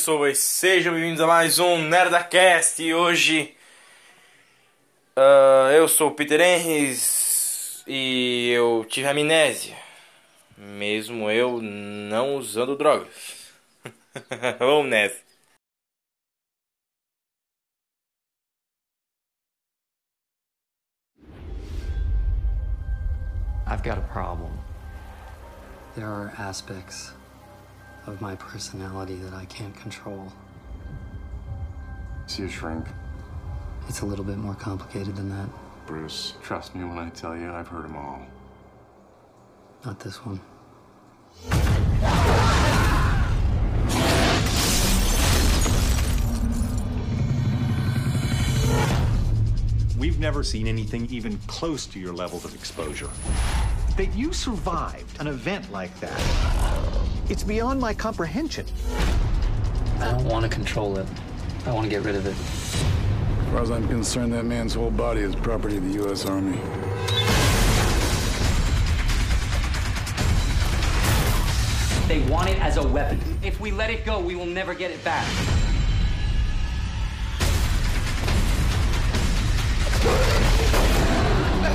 Pessoas, sejam bem-vindos a mais um NerdaCast e hoje ah, eu sou o Peter Henrys e eu tive amnésia, mesmo eu não usando drogas. Vamos nessa. I've got a problem. There are aspects of my personality that I can't control. See a shrink. It's a little bit more complicated than that. Bruce, trust me when I tell you I've heard them all. Not this one. We've never seen anything even close to your levels of exposure. That you survived an event like that, it's beyond my comprehension. I don't want to control it. I want to get rid of it. As far as I'm concerned, that man's whole body is property of the U.S. Army. They want it as a weapon. If we let it go, we will never get it back.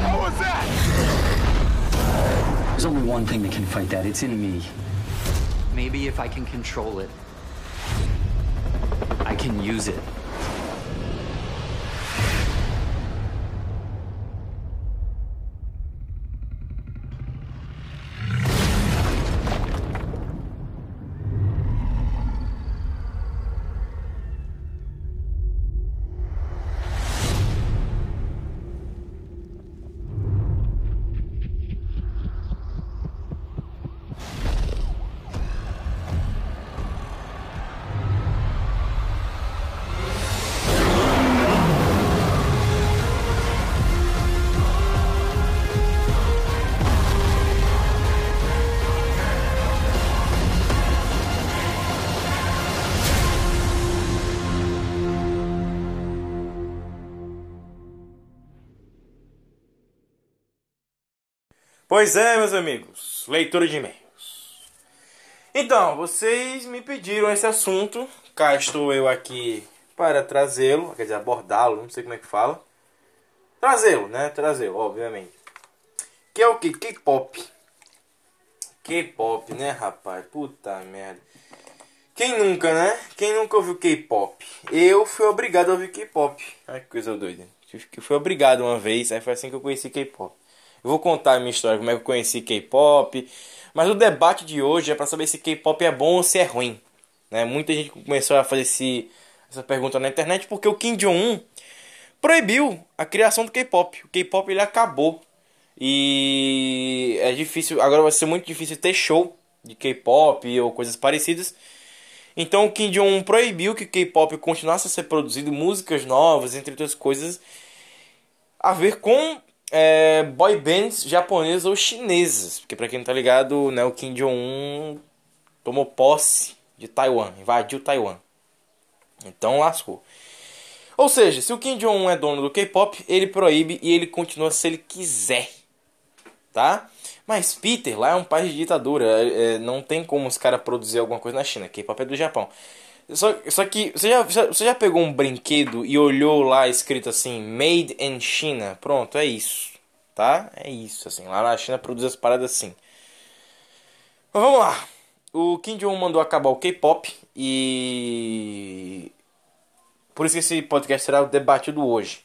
What was that? There's only one thing that can fight that. It's in me. Maybe if I can control it, I can use it. Pois é, meus amigos, leitura de e-mails. Então, vocês me pediram esse assunto, cá estou eu aqui para trazê-lo, quer dizer, abordá-lo, não sei como é que fala. Trazê-lo, né? Trazê-lo, obviamente. Que é o que? K-pop. K-pop, né, rapaz? Puta merda. Quem nunca, né? Quem nunca ouviu K-pop? Eu fui obrigado a ouvir K-pop. Ai, que coisa doida. Eu fui obrigado uma vez, aí foi assim que eu conheci K-pop. Vou contar a minha história, como é que eu conheci K-pop. Mas o debate de hoje é para saber se K-pop é bom ou se é ruim. Né? Muita gente começou a fazer esse, essa pergunta na internet porque o Kim Jong-un proibiu a criação do K-pop. O K-pop ele acabou. E é difícil, agora vai ser muito difícil ter show de K-pop ou coisas parecidas. Então o Kim Jong-un proibiu que o K-pop continuasse a ser produzido, músicas novas, entre outras coisas, a ver com é, boy bands japonesas ou chinesas. Porque pra quem não tá ligado, né, o Kim Jong-un tomou posse de Taiwan, invadiu Taiwan. Então lascou. Ou seja, se o Kim Jong-un é dono do K-pop, ele proíbe e ele continua se ele quiser. Tá? Mas Peter, lá é um país de ditadura. é, não tem como os caras produzir alguma coisa na China. K-pop é do Japão. Só, só que você já, você já pegou um brinquedo e olhou lá escrito assim, Made in China? Pronto, é isso. Tá? É isso, assim. Lá na China produz as paradas assim. Mas vamos lá. O Kim Jong-un mandou acabar o K-pop e. Por isso que esse podcast será o debatido hoje.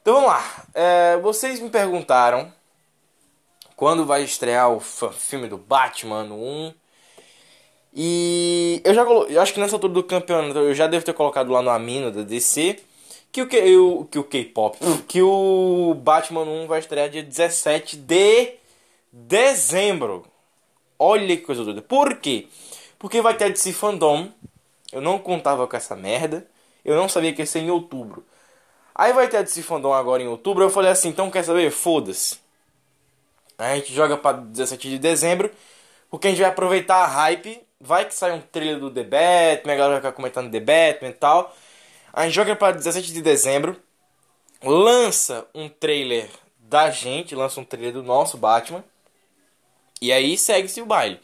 Então vamos lá. É, vocês me perguntaram quando vai estrear o filme do Batman no 1. E eu já colo... eu acho que nessa altura do campeonato eu já devo ter colocado lá no Amino da DC que o que o que o K-pop, que o Batman 1 vai estrear dia 17 de dezembro. Olha que coisa doida. Por quê? Porque vai ter a DC Fandom. Eu não contava com essa merda. Eu não sabia que ia ser em outubro. Aí vai ter a DC Fandom agora em outubro. Eu falei assim, então quer saber? Foda-se. A gente joga pra 17 de dezembro. Porque a gente vai aproveitar a hype. Vai que sai um trailer do The Batman. A galera vai ficar comentando The Batman e tal. A gente joga pra 17 de dezembro. Lança um trailer da gente. Lança um trailer do nosso Batman. E aí segue-se o baile.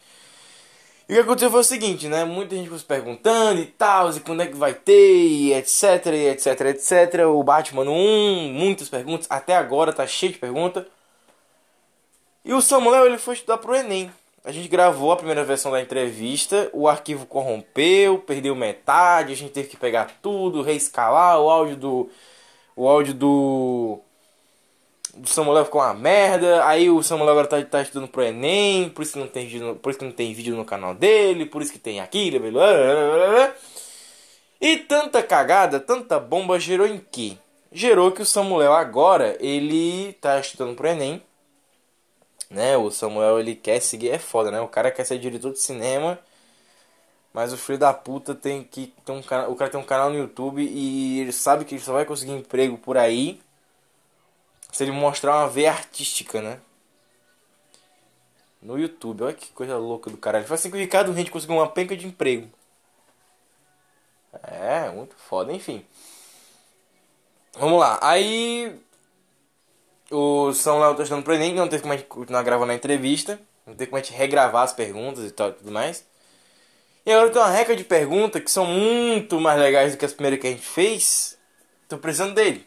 E o que aconteceu foi o seguinte, né? Muita gente ficou se perguntando e tal, e quando é que vai ter, e etc, e etc, etc. O Batman 1, muitas perguntas, até agora tá cheio de perguntas. E o Samuel ele foi estudar pro Enem. A gente gravou a primeira versão da entrevista, o arquivo corrompeu, perdeu metade, a gente teve que pegar tudo, reescalar o áudio do. O áudio do do Samuel ficou uma merda. Aí o Samuel agora tá, tá estudando pro Enem, por isso que não tem por isso que não tem vídeo no canal dele, por isso que tem aquilo, blá, blá, blá, E tanta cagada, tanta bomba gerou em que? Gerou que o Samuel agora ele tá estudando pro Enem. Né? O Samuel ele quer seguir, é foda, né? O cara quer ser diretor de cinema. Mas o filho da puta tem que ter um canal, o cara tem um canal no YouTube e ele sabe que ele só vai conseguir emprego por aí se ele mostrar uma veia artística, né? No YouTube, olha que coisa louca do caralho. Foi assim que o Ricardo Rente conseguiu uma penca de emprego. É, muito foda, enfim. Vamos lá, aí. O São Léo tá estudando pro Enem, não teve como a gente continuar gravando a entrevista. Não teve como a gente regravar as perguntas e tal tudo mais. E agora tem uma reca de perguntas que são muito mais legais do que as primeiras que a gente fez. Tô precisando dele.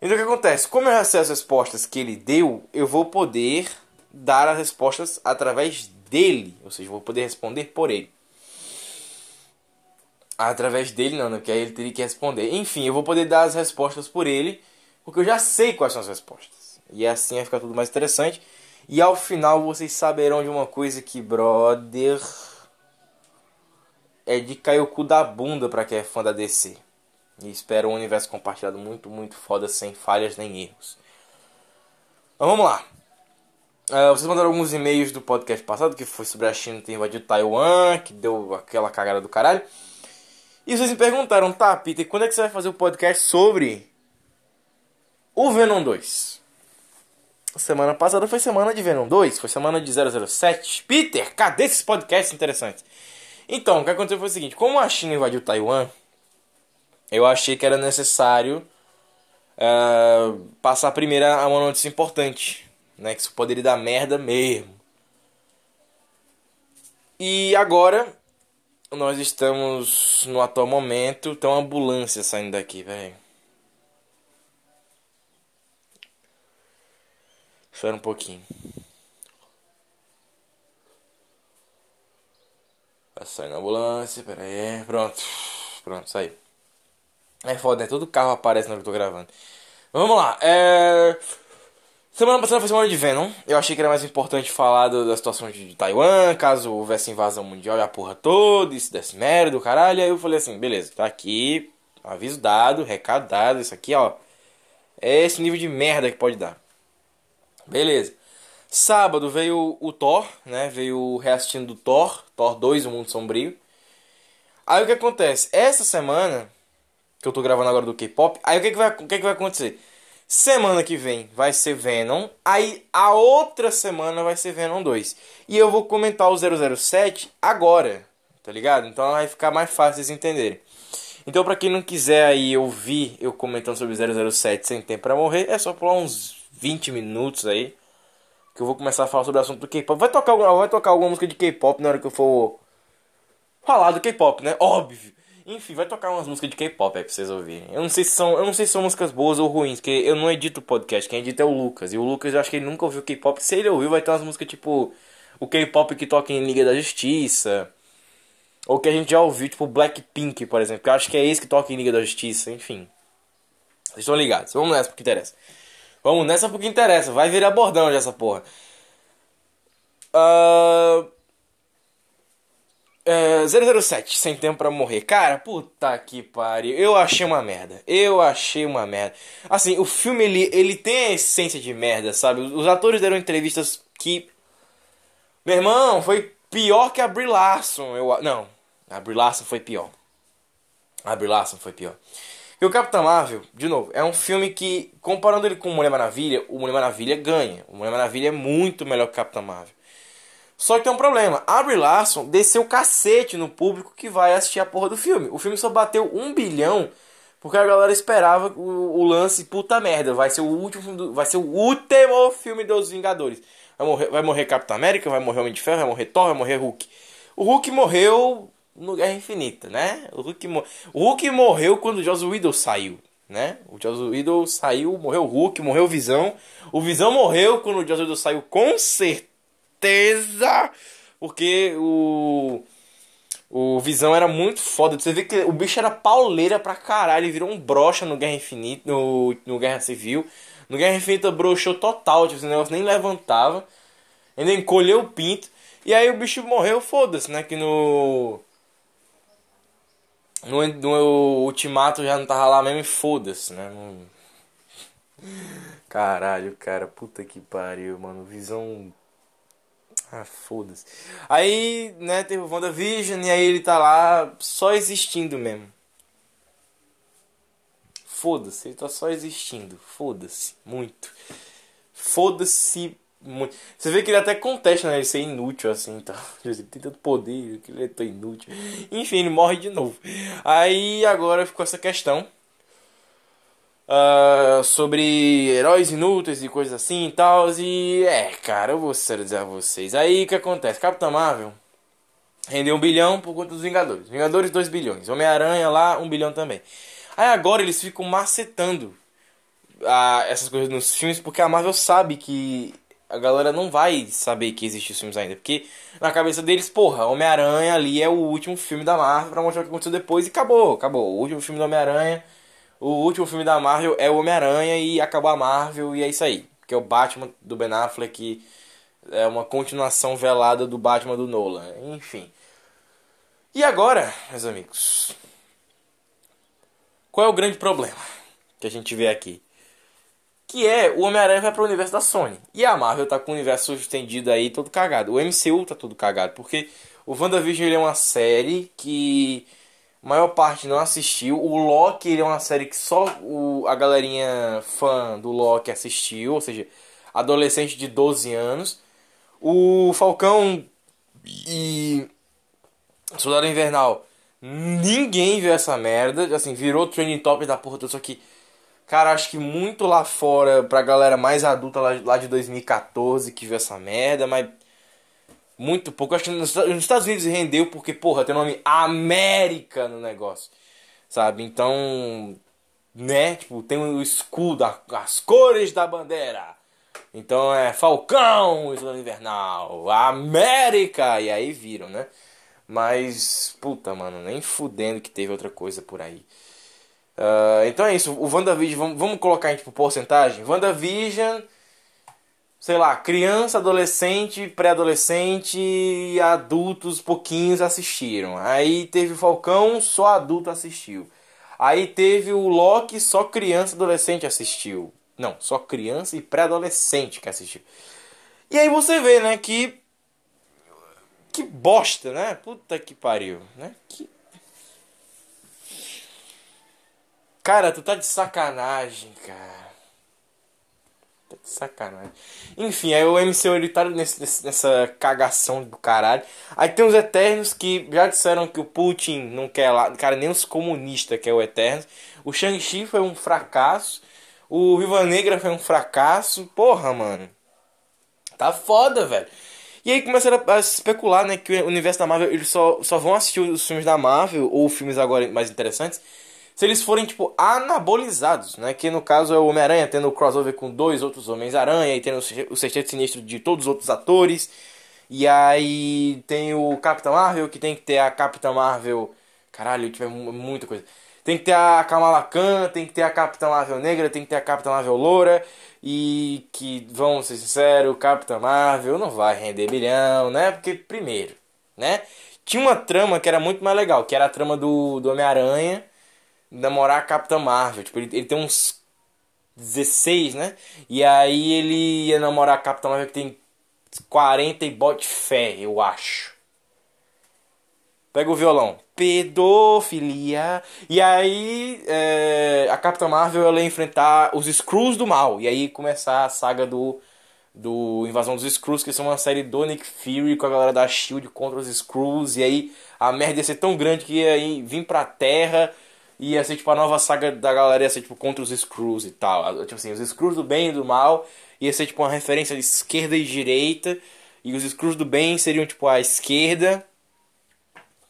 Então o que acontece? Como eu sei as respostas que ele deu, eu vou poder dar as respostas através dele. Ou seja, vou poder responder por ele. Através dele não, né? Porque aí ele teria que responder. Enfim, eu vou poder dar as respostas por ele. Porque eu já sei quais são as respostas. E assim vai ficar tudo mais interessante. E ao final vocês saberão de uma coisa que, brother. É de cair o cu da bunda pra quem é fã da DC. E espero um universo compartilhado muito, muito foda, sem falhas nem erros. Então vamos lá. Uh, vocês mandaram alguns e-mails do podcast passado, que foi sobre a China ter invadido Taiwan, que deu aquela cagada do caralho. E vocês me perguntaram, tá, Peter, quando é que você vai fazer o podcast sobre o Venom 2? Semana passada foi semana de Venom 2, foi semana de 007. Peter, cadê esses podcasts interessantes? Então, o que aconteceu foi o seguinte: como a China invadiu Taiwan, eu achei que era necessário uh, passar primeiro a uma notícia importante, né? Que isso poderia dar merda mesmo. E agora nós estamos no atual momento, tem uma ambulância saindo daqui, velho. Espera um pouquinho. Vai sair na ambulância, pera aí. Pronto. Pronto, saiu. É foda, né? Todo carro aparece na hora que eu tô gravando. Vamos lá. É... Semana passada foi semana de Venom. Eu achei que era mais importante falar do, da situação de Taiwan, caso houvesse invasão mundial e a porra toda, isso desse merda, do caralho. Aí eu falei assim, beleza, tá aqui, aviso dado, recado dado, isso aqui, ó. É esse nível de merda que pode dar. Beleza. Sábado veio o Thor, né? Veio o reassistindo do Thor, Thor 2, O Mundo Sombrio. Aí o que acontece? Essa semana que eu tô gravando agora do K-pop. Aí o que, que, vai, o que, que vai acontecer? Semana que vem vai ser Venom. Aí a outra semana vai ser Venom 2. E eu vou comentar o 007 agora. Tá ligado? Então vai ficar mais fácil vocês entenderem. Então, pra quem não quiser aí ouvir eu comentando sobre 007 sem tempo pra morrer, é só pular uns 20 minutos aí. Que eu vou começar a falar sobre o assunto do K-pop. Vai tocar, vai tocar alguma música de K-pop na hora que eu for falar do K-pop, né? Óbvio. Enfim, vai tocar umas músicas de K-pop aí pra vocês ouvirem. Eu não sei se são, eu não sei se são músicas boas ou ruins, porque eu não edito podcast, quem edita é o Lucas. E o Lucas eu acho que ele nunca ouviu K-pop. Se ele ouviu, vai ter umas músicas tipo o K-pop que toca em Liga da Justiça. Ou que a gente já ouviu, tipo Blackpink, por exemplo. Que eu acho que é esse que toca em Liga da Justiça, enfim. Vocês estão ligados. Vamos nessa porque interessa. Vamos nessa porque interessa. Vai virar bordão já essa porra. Uh... É, 007, Sem Tempo para Morrer. Cara, puta que pariu. Eu achei uma merda. Eu achei uma merda. Assim, o filme ele, ele tem a essência de merda, sabe? Os atores deram entrevistas que. Meu irmão, foi Pior que a Brie Larson, eu não, a Brie Larson foi pior. A Brie Larson foi pior. E o Capitão Marvel, de novo, é um filme que, comparando ele com o Mulher Maravilha, o Mulher Maravilha ganha. O Mulher Maravilha é muito melhor que o Capitão Marvel. Só que tem um problema. A Brie Larson desceu cacete no público que vai assistir a porra do filme. O filme só bateu um bilhão porque a galera esperava o, o lance puta merda. Vai ser o último filme do- vai ser o último filme dos Vingadores. Vai morrer, vai morrer Capitão América, vai morrer Homem de Ferro, vai morrer Thor, vai morrer Hulk. O Hulk morreu no Guerra Infinita, né? O Hulk, o Hulk morreu quando o Joss Whedon saiu, né? O Joss Whedon saiu, morreu o Hulk, morreu o Visão. O Visão morreu quando o Joss Whedon saiu, com certeza, porque o o Visão era muito foda. Você vê que o bicho era pauleira pra caralho. Ele virou um brocha no Guerra Infinita, no, no Guerra Civil. No Guerra Infinita broxou total, tipo, esse negócio nem levantava. Ainda encolheu o pinto. E aí o bicho morreu, foda-se, né? Que no. No, no Ultimato já não tava lá mesmo e foda-se, né? Caralho, cara, puta que pariu, mano. Visão. Ah, foda-se. Aí, né, teve o WandaVision e aí ele tá lá só existindo mesmo. Foda-se, ele tá só existindo. Foda-se, muito. Foda-se muito. Você vê que ele até contesta, né? Ele ser inútil assim então. Ele tem tanto poder, que ele é tão inútil. Enfim, ele morre de novo. Aí agora ficou essa questão. ah, sobre heróis inúteis e coisas assim e tal. E é, cara, eu vou sério dizer a vocês. Aí o que acontece? Capitão Marvel rendeu um bilhão por conta dos Vingadores. Vingadores, 2 bilhões. Homem-Aranha lá, 1 um bilhão também. Aí agora eles ficam macetando ah, essas coisas nos filmes porque a Marvel sabe que a galera não vai saber que existem os filmes ainda. Porque na cabeça deles, porra, Homem-Aranha ali é o último filme da Marvel pra mostrar o que aconteceu depois e acabou, acabou. O último filme do Homem-Aranha, o último filme da Marvel é o Homem-Aranha e acabou a Marvel e é isso aí. Que é o Batman do Ben Affleck, é uma continuação velada do Batman do Nolan. Enfim. E agora, meus amigos, qual é o grande problema que a gente vê aqui? Que é o Homem-Aranha vai pro universo da Sony. E a Marvel tá com o universo estendido aí todo cagado. O MCU tá todo cagado. Porque o WandaVision ele é uma série que a maior parte não assistiu. O Loki ele é uma série que só o, a galerinha fã do Loki assistiu. Ou seja, adolescente de 12 anos. O Falcão e Soldado Invernal. Ninguém viu essa merda. Assim, virou trending top da porra. Só que, cara, acho que muito lá fora, pra galera mais adulta lá, de 2014 que viu essa merda, mas. Muito pouco. Acho que nos, Estados Unidos rendeu porque, porra, tem o nome América no negócio. Sabe? Então. Né? Tipo, tem o escudo, as cores da bandeira. Então é Falcão, Soldado Invernal, América. E aí viram, né? Mas, puta, mano, nem fudendo que teve outra coisa por aí. Ah, então é isso, o WandaVision, vamos, vamos colocar em tipo porcentagem? WandaVision, sei lá, criança, adolescente, pré-adolescente adultos pouquinhos assistiram. Aí teve o Falcão, só adulto assistiu. Aí teve o Loki, só criança, adolescente assistiu. Não, só criança e pré-adolescente que assistiu. E aí você vê, né, que que bosta, né? Puta que pariu, né? Que... Cara, tu tá de sacanagem, cara. Tá de sacanagem. Enfim, aí o MCU ele tá nesse, nessa cagação do caralho. Aí tem os Eternos que já disseram que o Putin não quer lá. Cara, nem os comunistas quer o Eternos. O Shang-Chi foi um fracasso. O Viva Negra foi um fracasso. Porra, mano. Tá foda, velho. E aí começaram a especular, né, que o universo da Marvel, eles só, só vão assistir os filmes da Marvel, ou filmes agora mais interessantes, se eles forem, tipo, anabolizados, né, que no caso é o Homem-Aranha tendo o crossover com dois outros Homens-Aranha, e tendo o se- o Sexteto Sinistro de todos os outros atores, e aí tem o Capitão Marvel, que tem que ter a Capitã Marvel, caralho, tiver muita coisa. Tem que ter a Kamala Khan, tem que ter a Capitã Marvel negra, tem que ter a Capitã Marvel loura. E que, vamos ser sinceros, Capitã Marvel não vai render bilhão, né? Porque, primeiro, né? Tinha uma trama que era muito mais legal, que era a trama do, do Homem-Aranha namorar a Capitã Marvel. Tipo, ele, ele tem uns 16, né? E aí ele ia namorar a Capitã Marvel que tem 40 e bote fé, eu acho. Pega o violão. Pedofilia. E aí é, a Capitã Marvel ela ia enfrentar os Screws do mal. E aí começar a saga do, do Invasão dos Screws, que são uma série do Nick Fury com a galera da Shield contra os Screws. E aí a merda ia ser tão grande que ia vir pra Terra. E ia ser tipo a nova saga da galera ia ser tipo contra os Screws e tal. Tipo assim, os Screws do bem e do mal. Ia ser tipo uma referência de esquerda e direita. E os Screws do bem seriam tipo a esquerda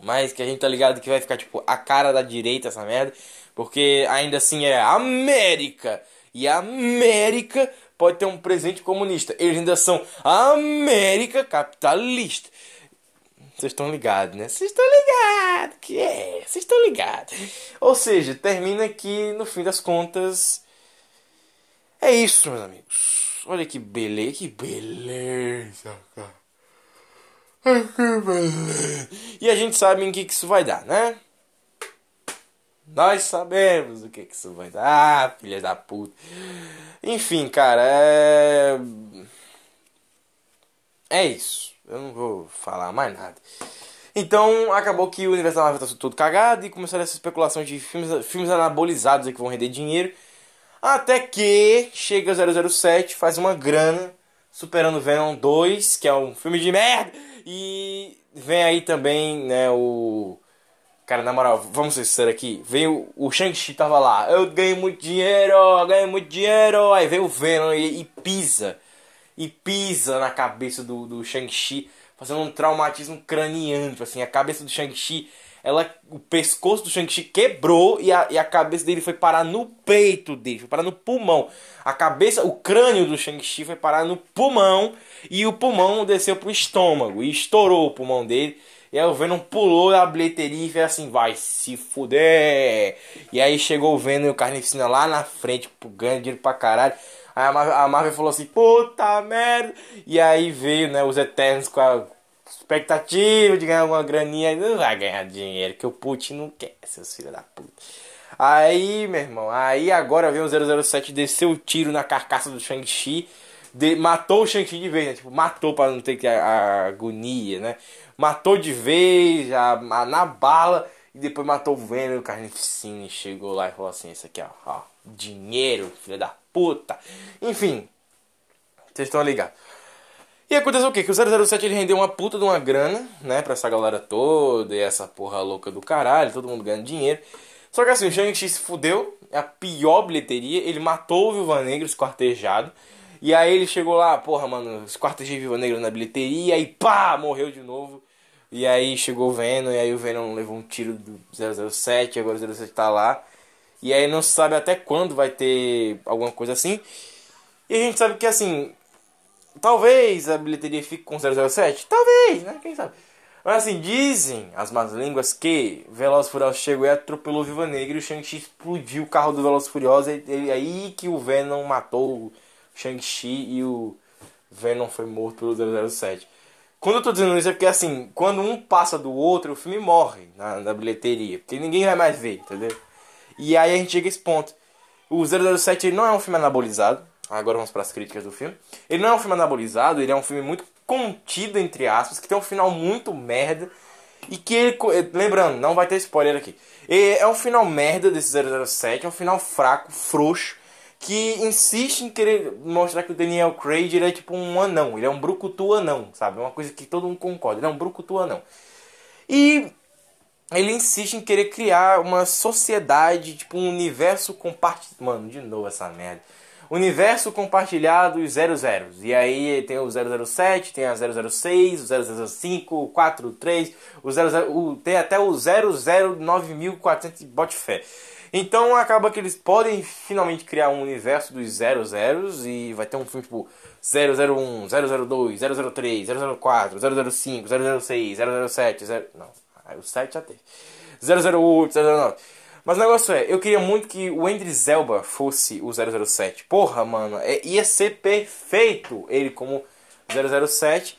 mas que a gente tá ligado que vai ficar tipo a cara da direita essa merda, porque ainda assim é América. E a América pode ter um presente comunista. Eles ainda são América capitalista. Vocês estão ligados, né? Vocês estão ligados que é, vocês estão ligados. Ou seja, termina que no fim das contas é isso, meus amigos. Olha que beleza, que beleza, cara. E a gente sabe em que, que isso vai dar, né? Nós sabemos o que, que isso vai dar, filha da puta. Enfim, cara, é. É isso. Eu não vou falar mais nada. Então, acabou que o universo Marvel tá tudo cagado e começaram essa especulação de filmes, filmes anabolizados que vão render dinheiro. Até que chega 007, faz uma grana, superando Venom 2, que é um filme de merda e vem aí também, né, o. Cara, na moral, vamos ser sinceros aqui. Veio o Shang-Chi tava lá. Eu ganhei muito dinheiro, ganhei muito dinheiro. Aí veio o Venom e, e pisa. E pisa na cabeça do, do Shang-Chi, fazendo um traumatismo craniano. Tipo assim, a cabeça do Shang-Chi ela, o pescoço do Shang-Chi quebrou e a, e a cabeça dele foi parar no peito dele, foi parar no pulmão. A cabeça, o crânio do Shang-Chi foi parar no pulmão e o pulmão desceu pro estômago e estourou o pulmão dele. E aí o Venom pulou da bilheteria e fez assim, vai se fuder. E aí chegou o Venom e o Carnificina lá na frente, ganhando dinheiro pra caralho. Aí a Marvel, a Marvel falou assim, puta merda. E aí veio, né, os Eternos com a expectativa de ganhar alguma graninha, não vai ganhar dinheiro, que o Putin não quer, seus filhos da puta. Aí, meu irmão, aí agora vem o 007 desceu o tiro na carcaça do Shang-Chi, matou o Shang-Chi de vez, né? Tipo, matou para não ter que a, a, agonia, né? Matou de vez, a, a, na bala, e depois matou o Venom, o Carnificina, chegou lá e falou assim, isso aqui, ó, ó dinheiro, filha da puta. Enfim, vocês estão ligados. E aconteceu o quê? Que o 007 ele rendeu uma puta de uma grana, né, pra essa galera toda e essa porra louca do caralho, todo mundo ganhando dinheiro. Só que assim, o Shang-Chi se fudeu, é a pior bilheteria, ele matou o Viúva Negra esquartejado. E aí ele chegou lá, porra, mano, esquartejei Viúva Negra na bilheteria, e pá, morreu de novo. E aí chegou o Venom, e aí o Venom levou um tiro do 007, agora o 007 tá lá. E aí não se sabe até quando vai ter alguma coisa assim. E a gente sabe que assim, Talvez a bilheteria fique com 007? Talvez, né? Quem sabe? Mas assim, dizem as más línguas que Velozes Furiosos chegou e atropelou Viva Negra e o Shang-Chi explodiu o carro do Velozes Furiosos. E aí que o Venom matou o Shang-Chi e o Venom foi morto pelo 007. Quando eu tô dizendo isso é porque assim, quando um passa do outro, o filme morre na, na bilheteria. Porque ninguém vai mais ver, entendeu? E aí a gente chega a esse ponto. O 007 não é um filme anabolizado. Agora vamos para as críticas do filme. Ele não é um filme anabolizado, ele é um filme muito contido, entre aspas, que tem um final muito merda. E que ele. Lembrando, não vai ter spoiler aqui. É um final merda desse 007, é um final fraco, frouxo, que insiste em querer mostrar que o Daniel Craig ele é tipo um anão, ele é um brucutu anão, sabe? É uma coisa que todo mundo concorda, ele é um brucutu anão. E ele insiste em querer criar uma sociedade, tipo um universo compartilhado. Mano, de novo essa merda universo compartilhado e 00. E aí tem o 007, tem a 006, o 005, o 43, o 00, o, tem até o 009.400 bote fé. Então acaba que eles podem finalmente criar um universo dos 00 e vai ter um filme tipo 001, 002, 003, 004, 005, 006, 007, 0... não, o 7 já teve. 008, 009. Mas o negócio é, eu queria muito que o Andrew Elba fosse o 007. Porra, mano, é, ia ser perfeito ele como 007.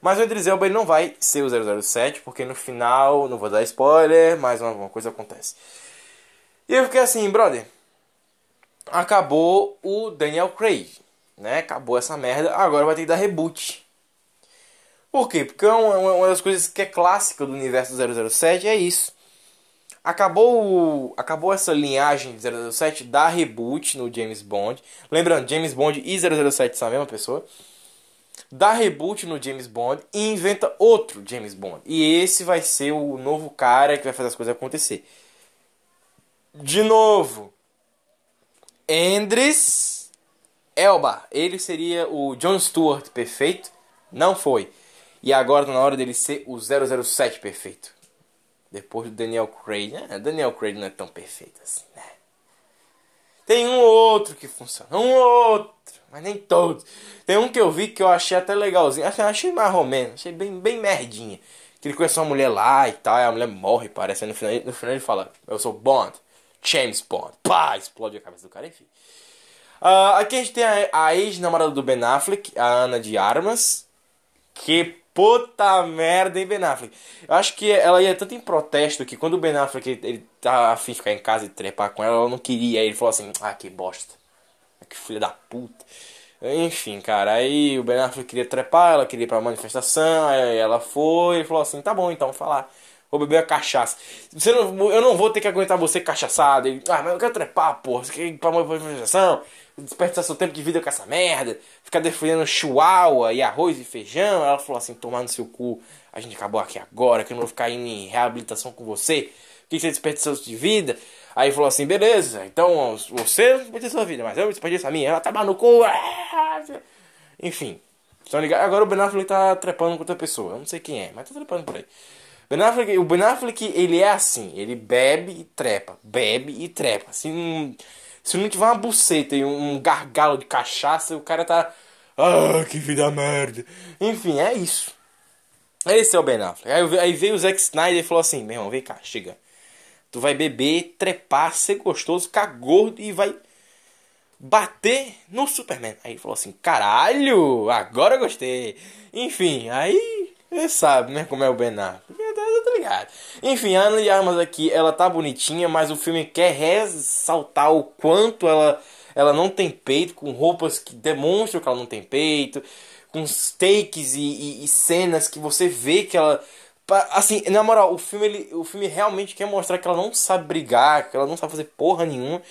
Mas o Andrew Elba ele não vai ser o 007, porque no final, não vou dar spoiler, mas uma, uma coisa acontece. E eu fiquei assim, brother, acabou o Daniel Craig, né? Acabou essa merda, agora vai ter que dar reboot. Por quê? Porque é uma, uma das coisas que é clássica do universo 007 é isso. Acabou, acabou essa linhagem de 007 da reboot no James Bond. Lembrando, James Bond e 007 são a mesma pessoa. Dá reboot no James Bond e inventa outro James Bond. E esse vai ser o novo cara que vai fazer as coisas acontecer. De novo, Andres Elba. Ele seria o John Stewart perfeito. Não foi. E agora tá na hora dele ser o 007 perfeito. Depois do Daniel Craig. É, Daniel Craig não é tão perfeito assim, né? Tem um outro que funciona. Um outro. Mas nem todos. Tem um que eu vi que eu achei até legalzinho. Achei, achei mais romeno. Achei bem, bem merdinha. Que ele conhece uma mulher lá e tal. E a mulher morre, parece. No final, no final ele fala: Eu sou Bond. James Bond. Pá! Explode a cabeça do cara, enfim. Uh, aqui a gente tem a, a ex-namorada do Ben Affleck, a Ana de Armas. Que puta merda, hein, Ben Affleck? Eu acho que ela ia tanto em protesto que quando o Ben Affleck ele, ele tá afim de ficar em casa e trepar com ela, ela não queria. Aí ele falou assim: Ah, que bosta. Que filha da puta. Enfim, cara, aí o Ben Affleck queria trepar, ela queria ir pra manifestação, aí ela foi e falou assim: Tá bom, então, falar vou beber a cachaça. Você não, eu não vou ter que aguentar você cachaçado. Ele, ah, mas eu quero trepar, porra. Você quer ir pra manifestação? Desperdiçar seu tempo de vida com essa merda. Ficar defendendo chihuahua e arroz e feijão. Ela falou assim: tomar no seu cu. A gente acabou aqui agora, que eu não vou ficar indo em reabilitação com você. Que você desperdiçou de vida? Aí falou assim: beleza, então você desperdiçou sua vida, mas eu desperdiço a minha. Ela tá no cu. Enfim. Estão ligados? Agora o Ben Affleck tá trepando com outra pessoa. Eu não sei quem é, mas tá trepando por aí. Ben Affleck, o Ben Affleck, ele é assim, ele bebe e trepa, bebe e trepa. Não, se não tiver uma buceta e um gargalo de cachaça, o cara tá... Ah, que vida merda. Enfim, é isso. Esse é o Ben Affleck. Aí, veio o Zack Snyder e falou assim, meu irmão, vem cá, chega. Tu vai beber, trepar, ser gostoso, ficar gordo e vai bater no Superman. Aí falou assim, caralho, agora eu gostei. Enfim, aí você sabe, né, como é o Ben Affleck tá ligado. Enfim, a Ana de Armas aqui, ela tá bonitinha, mas o filme quer ressaltar o quanto ela, ela não tem peito, com roupas que demonstram que ela não tem peito, com takes e, e, e cenas que você vê que ela. Assim, na moral, o filme, ele, o filme realmente quer mostrar que ela não sabe brigar, que ela não sabe fazer porra nenhuma.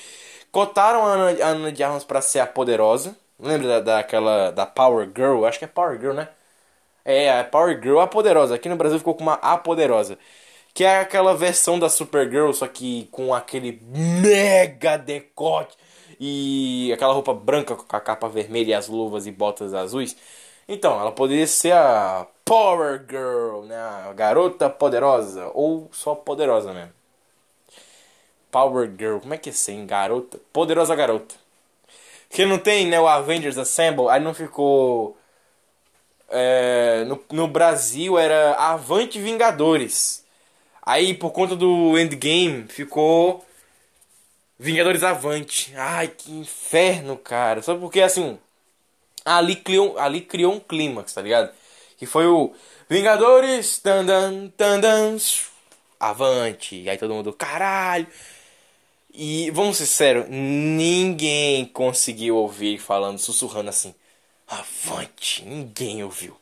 Cotaram a Ana, a Ana de Armas pra ser a poderosa. Lembra da, daquela. da Power Girl? Acho que é Power Girl, né? É, a Power Girl, a poderosa. Aqui no Brasil ficou com uma A poderosa. Que é aquela versão da Supergirl, só que com aquele mega decote e aquela roupa branca com a capa vermelha e as luvas e botas azuis. Então, ela poderia ser a Power Girl, né? A garota poderosa. Ou só poderosa mesmo. Power Girl, como é que é assim? Garota? Poderosa garota. Que não tem, né? O Avengers Assemble, aí não ficou é, no, no Brasil era Avante Vingadores. Aí por conta do Endgame ficou Vingadores Avante. Ai, que inferno, cara. Só porque assim, ali criou, ali criou um clímax, tá ligado? Que foi o Vingadores tandan, tandan, Avante. Aí todo mundo, caralho. E vamos ser sérios, ninguém conseguiu ouvir falando, sussurrando assim. Avante, ninguém ouviu.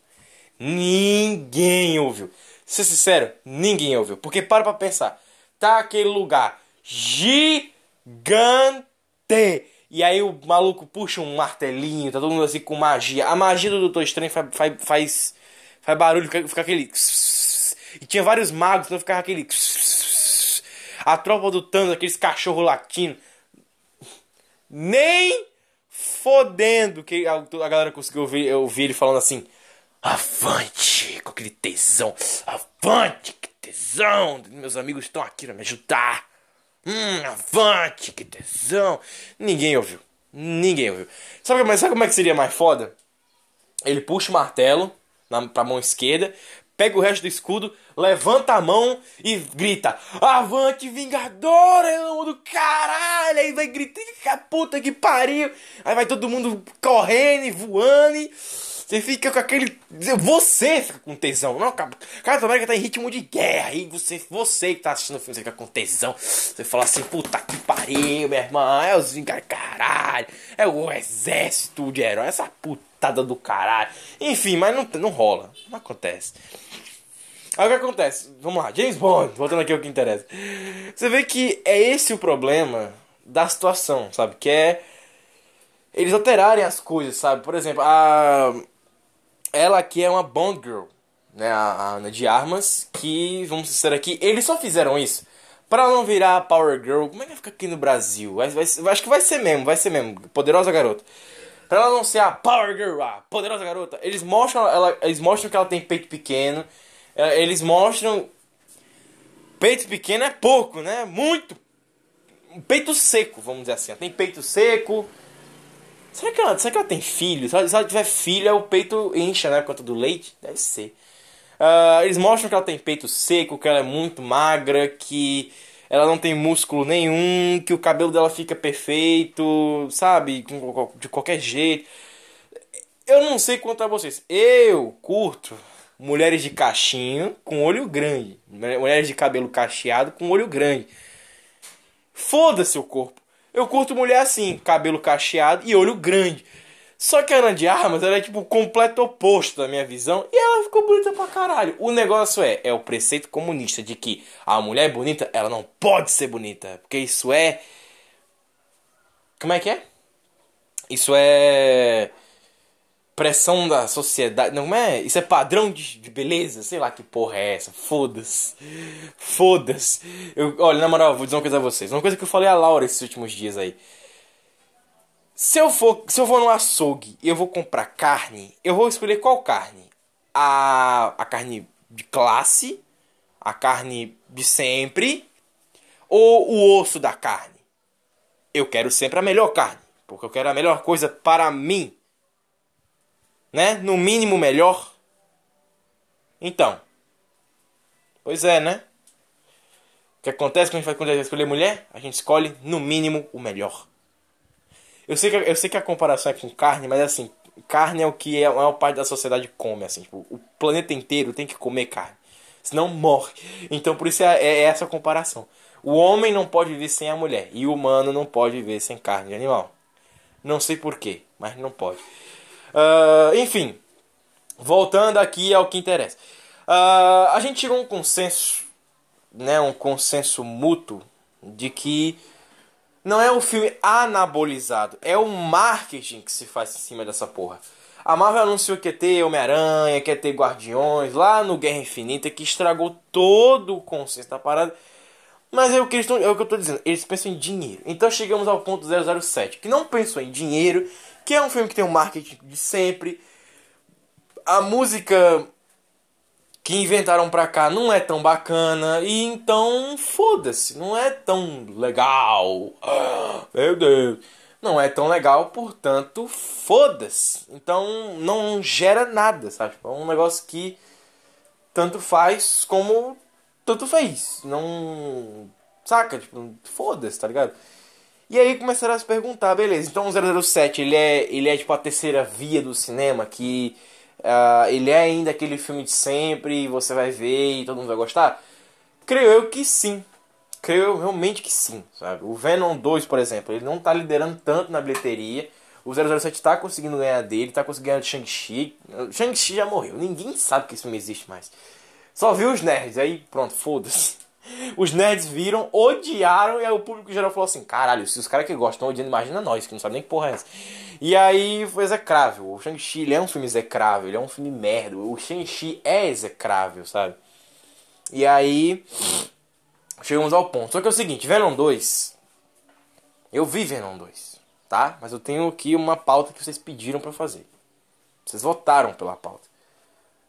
Ninguém ouviu. Ser sincero, ninguém ouviu. Porque para pra pensar. Tá aquele lugar gigante. E aí o maluco puxa um martelinho, tá todo mundo assim com magia. A magia do Doutor Estranho faz, faz, faz, faz barulho, fica, aquele. E tinha vários magos, então ficava aquele. A tropa do Thanos, aqueles cachorro latindo. Nem fodendo que a, a galera conseguiu ouvir, ouvir ele falando assim: Avante! Com aquele tesão. Avante! Que tesão! Meus amigos estão aqui para me ajudar. Hum, avante! Que tesão! Ninguém ouviu. Ninguém ouviu. Sabe, mas sabe como é que seria mais foda? Ele puxa o martelo na, pra mão esquerda, pega o resto do escudo, levanta a mão e grita: Avante, Vingador! Eu do caralho! Aí vai gritar: puta que pariu! Aí vai todo mundo correndo e voando. E você fica com aquele. Você fica com tesão. Não, cara, Capitão América tá em ritmo de guerra. E você, você que tá assistindo o filme, você fica com tesão. Você fala assim, puta que pariu, meu irmão. É os Vingadores, caralho. É o exército de herói. Essa puta coitada do caralho. Enfim, mas não, não rola. Não acontece. Aí o que acontece? Vamos lá, James Bond, voltando aqui ao que interessa. Você vê que é esse o problema da situação, sabe? Que é eles alterarem as coisas, sabe? Por exemplo, a ela aqui é uma Bond Girl, né? A Ana de Armas, que, vamos ser aqui, eles só fizeram isso pra não virar Power Girl. Como é que vai ficar aqui no Brasil? Vai, vai, acho que vai ser mesmo, vai ser mesmo. Poderosa Garota. Pra ela não ser a Power Girl, a Poderosa Garota, eles mostram, ela, eles mostram que ela tem peito pequeno. É, Eles mostram. Peito pequeno é pouco, né? Muito. Peito seco, vamos dizer assim. Ela tem peito seco. Será que ela, será que ela tem filho? Se ela, se ela tiver filho, o peito incha, né? Por conta do leite? Deve ser. Ah, eles mostram que ela tem peito seco, que ela é muito magra, que ela não tem músculo nenhum, que o cabelo dela fica perfeito, sabe? De qualquer jeito. Eu não sei quanto a vocês. Eu curto mulheres de cachinho com olho grande. Mulheres de cabelo cacheado com olho grande. Foda-se o corpo. Eu curto mulher assim, cabelo cacheado e olho grande. Só que a Ana de Armas, ela é tipo o completo oposto da minha visão. E ela ficou bonita pra caralho. O negócio é, é o preceito comunista de que a mulher bonita, ela não pode ser bonita. Porque isso é... Como é que é? Isso é pressão da sociedade. Não é? Isso é padrão de, de beleza? Sei lá que porra é essa. Foda-se. Foda-se. Olha, na moral, vou dizer uma coisa a vocês. Uma coisa que eu falei a Laura esses últimos dias aí. Se eu for, se eu for no açougue e eu vou comprar carne, eu vou escolher qual carne? A, a carne de classe, a carne de sempre ou o osso da carne? Eu quero sempre a melhor carne, porque eu quero a melhor coisa para mim né? No mínimo melhor. Então. Pois é, né? O que acontece quando a gente vai escolher mulher? A gente escolhe no mínimo o melhor. Eu sei que, eu sei que a comparação é com carne, mas assim, carne é o que a maior parte da sociedade come, assim, tipo, o planeta inteiro tem que comer carne. Senão morre. Então por isso é, é essa a comparação. O homem não pode viver sem a mulher. E o humano não pode viver sem carne de animal. Não sei porquê, mas não pode. Ah, enfim, voltando aqui ao que interessa. Ah, a gente a um consenso, né, um consenso mútuo de que não é o filme anabolizado, é o marketing que se faz em cima dessa porra. A Marvel anunciou que ia ter Homem-Aranha, que ia ter Guardiões, lá no Guerra Infinita, que estragou todo o conceito da parada. Mas é o, que eles é o que eu tô dizendo, eles pensam em dinheiro. Então chegamos ao ponto 007, que não pensou em dinheiro, que é um filme que tem um marketing de sempre. A música que inventaram pra cá não é tão bacana, e então foda-se, não é tão legal. Ah, meu Deus. Não é tão legal, portanto, foda-se. Então não gera nada, sabe? É um negócio que tanto faz como tanto fez. Não. Saca? Tipo, foda-se, tá ligado? E aí começaram a se perguntar, beleza, então o 007 ele é, ele é tipo a terceira via do cinema, que ah, ele é ainda aquele filme de sempre, você vai ver e todo mundo vai gostar? Creio eu que sim. Creio eu realmente que sim, sabe? O Venom 2, por exemplo, ele não tá liderando tanto na bilheteria. O 007 tá conseguindo ganhar dele, tá conseguindo ganhar de Shang-Chi. Shang-Chi já morreu, ninguém sabe que esse filme existe mais. Só viu os nerds, aí pronto, foda-se. Os nerds viram, odiaram, e aí o público geral falou assim: caralho, se os caras que gostam odiando, imagina nós, que não sabe nem que porra é essa. E aí foi execrável. O Shang-Chi é um filme execrável, ele é um filme merda. O Shang-Chi é execrável, sabe? E aí. Chegamos ao ponto. Só que é o seguinte: Venom 2. Eu vi Venom 2, tá? Mas eu tenho aqui uma pauta que vocês pediram eu fazer. Vocês votaram pela pauta.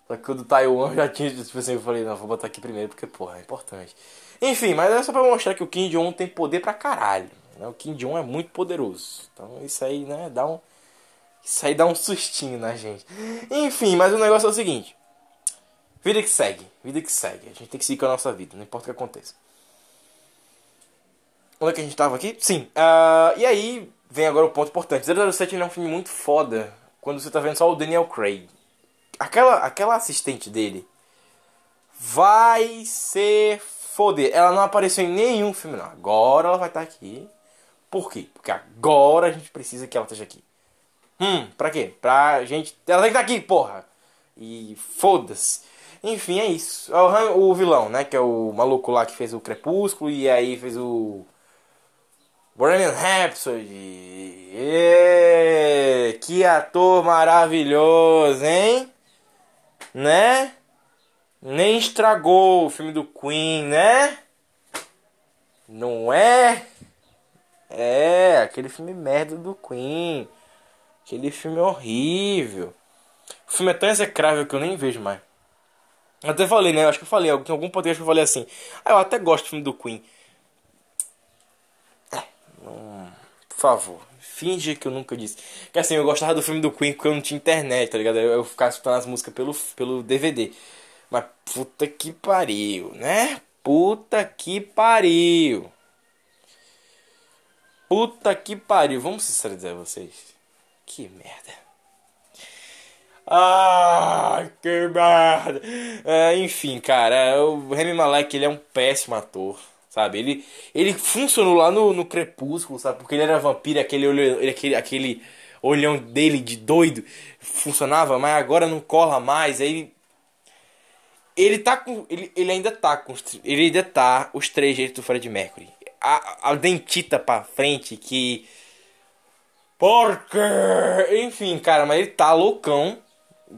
Só que o do Taiwan já tinha, tipo assim, eu falei, não, vou botar aqui primeiro porque, porra, é importante. Enfim, mas é só pra mostrar que o Kim Jong tem poder pra caralho. Né? O Kim Jong é muito poderoso. Então isso aí, né, dá um. Isso aí dá um sustinho na gente. Enfim, mas o negócio é o seguinte. Vida que segue, vida que segue. A gente tem que seguir com a nossa vida, não importa o que aconteça. Onde é que a gente tava aqui? Sim. ah, e aí vem agora o ponto importante. 007 ele é um filme muito foda quando você tá vendo só o Daniel Craig. Aquela, aquela assistente dele vai ser foder. Ela não apareceu em nenhum filme, não. Agora ela vai estar aqui. Por quê? Porque agora a gente precisa que ela esteja aqui. Hum, pra quê? Pra gente. Ela tem que estar aqui, porra! E foda-se. Enfim, é isso. É O, vilão, né? Que é o maluco lá que fez o Crepúsculo e aí fez o. Bohemian Rhapsody. Ê, que ator maravilhoso, hein? Né? Nem estragou o filme do Queen, né? Não é? É, aquele filme merda do Queen. Aquele filme horrível. O filme é tão execrável que eu nem vejo mais. Até falei, né? Acho que eu falei, em algum podcast eu falei assim. Ah, eu até gosto do filme do Queen. É, não- por favor, finge que eu nunca disse. Que assim, eu gostava do filme do Queen porque eu não tinha internet, tá ligado? Eu, eu ficava escutando as músicas pelo, pelo DVD. Mas puta que pariu, né? Puta que pariu. Puta que pariu. Vamos sincerizar vocês. Que merda. Ai, que merda. É, enfim, cara, o Remy Malek ele é um péssimo ator, sabe? Ele, ele funcionou lá no, no Crepúsculo, sabe? Porque ele era vampiro, aquele, olho, ele- aquele, aquele olhão dele de doido funcionava, mas agora não cola mais. Aí ele tá com. Ele, ele ainda tá com. Ele ainda tá os três jeitos do Fred Mercury. A, a dentita pra frente que. Porque. Enfim, cara, mas ele tá loucão.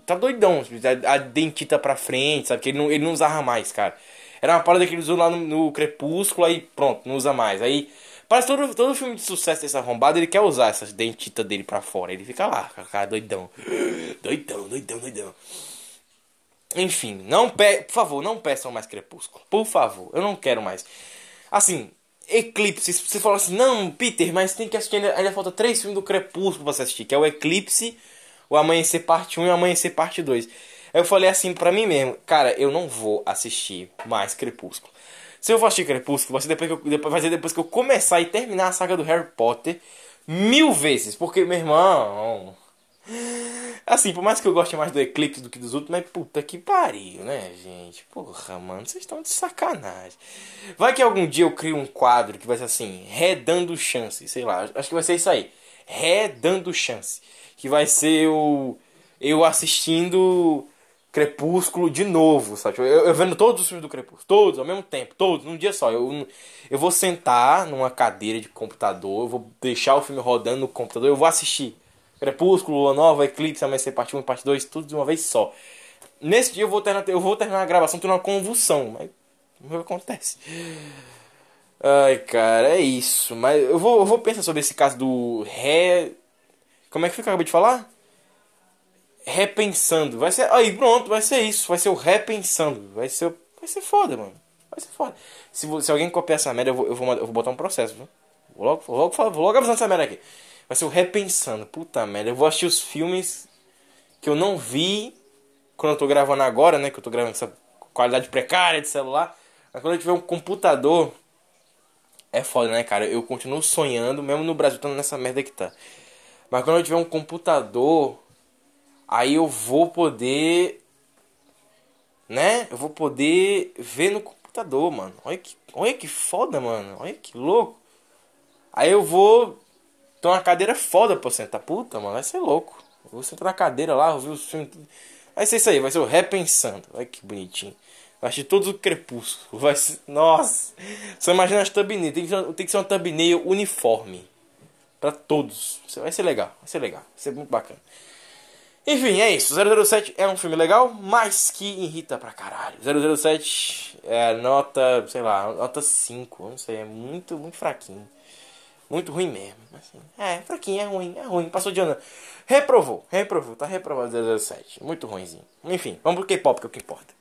Tá doidão. A, a dentita pra frente, sabe? Que ele não, ele não usava mais, cara. Era uma parada que ele usou lá no, no Crepúsculo, aí pronto, não usa mais. Aí. Parece todo, todo filme de sucesso desse arrombado, ele quer usar essas dentitas dele pra fora. Ele fica lá, cara doidão. Doidão, doidão, doidão. Enfim, não pe por favor, não peçam mais Crepúsculo. Por favor, eu não quero mais. Assim, Eclipse, se você fala assim, não, Peter, mas tem que assistir, ainda, ainda falta três filmes do Crepúsculo pra você assistir, que é o Eclipse, o Amanhecer Parte 1 e o Amanhecer Parte 2. Aí eu falei assim pra mim mesmo, cara, eu não vou assistir mais Crepúsculo. Se eu for assistir Crepúsculo, vai ser depois que eu, depois, vai ser depois que eu começar e terminar a saga do Harry Potter mil vezes, porque, meu irmão... Assim, por mais que eu goste mais do Eclipse do que dos outros, mas puta que pariu, né, gente? Porra, mano, vocês estão de sacanagem. Vai que algum dia eu crio um quadro que vai ser assim, redando chance, sei lá, acho que vai ser isso aí. Redando chance. Que vai ser o. Eu assistindo Crepúsculo de novo, sabe? Eu, eu vendo todos os filmes do Crepúsculo, todos, ao mesmo tempo, todos, num dia só. Eu, eu vou sentar numa cadeira de computador, eu vou deixar o filme rodando no computador, eu vou assistir. Crepúsculo, Lua Nova, Eclipse, Amanhecer Parte 1 Parte 2, tudo de uma vez só. Nesse dia eu vou terminar, eu vou terminar a gravação tendo uma convulsão, mas não acontece. Ai, cara, é isso. Mas eu vou, eu vou pensar sobre esse caso do ré. Como é que foi que eu acabei de falar? Repensando. Vai ser. Aí, pronto, vai ser isso. Vai ser o repensando. Vai ser, vai ser foda, mano. Vai ser foda. Se, se alguém copiar essa merda, eu vou, eu vou, eu vou botar um processo, viu? Vou logo, vou logo, vou logo avisando essa merda aqui. Ser o repensando. Puta merda. Eu vou assistir os filmes que eu não vi quando eu tô gravando agora, né? Que eu tô gravando essa qualidade precária de celular. Mas quando eu tiver um computador. É foda, né, cara? Eu continuo sonhando, mesmo no Brasil, estando nessa merda que tá. Mas quando eu tiver um computador, aí eu vou poder. Né? Eu vou poder ver no computador, mano. Olha que, olha que foda, mano. Olha que louco. Aí eu vou. Ter uma cadeira foda pra sentar. Puta, mano, vai ser louco. Eu vou sentar na cadeira lá, ouvir os filmes. Vai ser isso aí, vai ser o repensando. Olha que bonitinho. Vai assistir todos o crepúsculo. Vai ser. Nossa! Só imagina as thumbnails. Tem que ser, tem que ser uma thumbnail uniforme. Pra todos. Vai ser legal. Vai ser legal. Vai ser muito bacana. Enfim, é isso. 007 é um filme legal, mas que irrita pra caralho. 007 é nota, sei lá, nota 5. Não sei, é muito, muito fraquinho. Muito ruim mesmo. Assim, é, fraquinho, é ruim, é ruim. Passou de ano. Reprovou, reprovou, tá reprovado 007. Muito ruimzinho. Enfim, vamos pro K-pop, que é o que importa.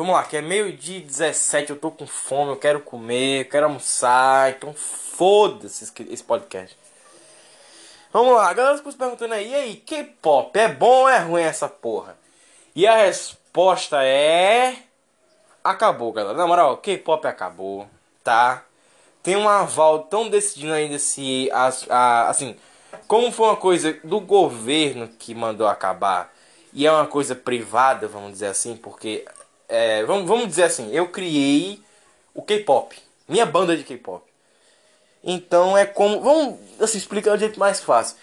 Vamos lá, que é meio dia 17, eu tô com fome, eu quero comer, eu quero almoçar, então foda-se esse- podcast. Vamos lá, a galera ficou se perguntando aí, e aí, K-pop, é bom ou é ruim essa porra? E a resposta é. Acabou, galera. Na moral, K-pop acabou, tá? Tem um aval tão decidindo ainda se. Assim, como foi uma coisa do governo que mandou acabar e é uma coisa privada, vamos dizer assim, porque. É, vamos, vamos dizer assim, eu criei o K-pop, minha banda de K-pop. Então é como. Vamos assim, explicar de jeito mais fácil.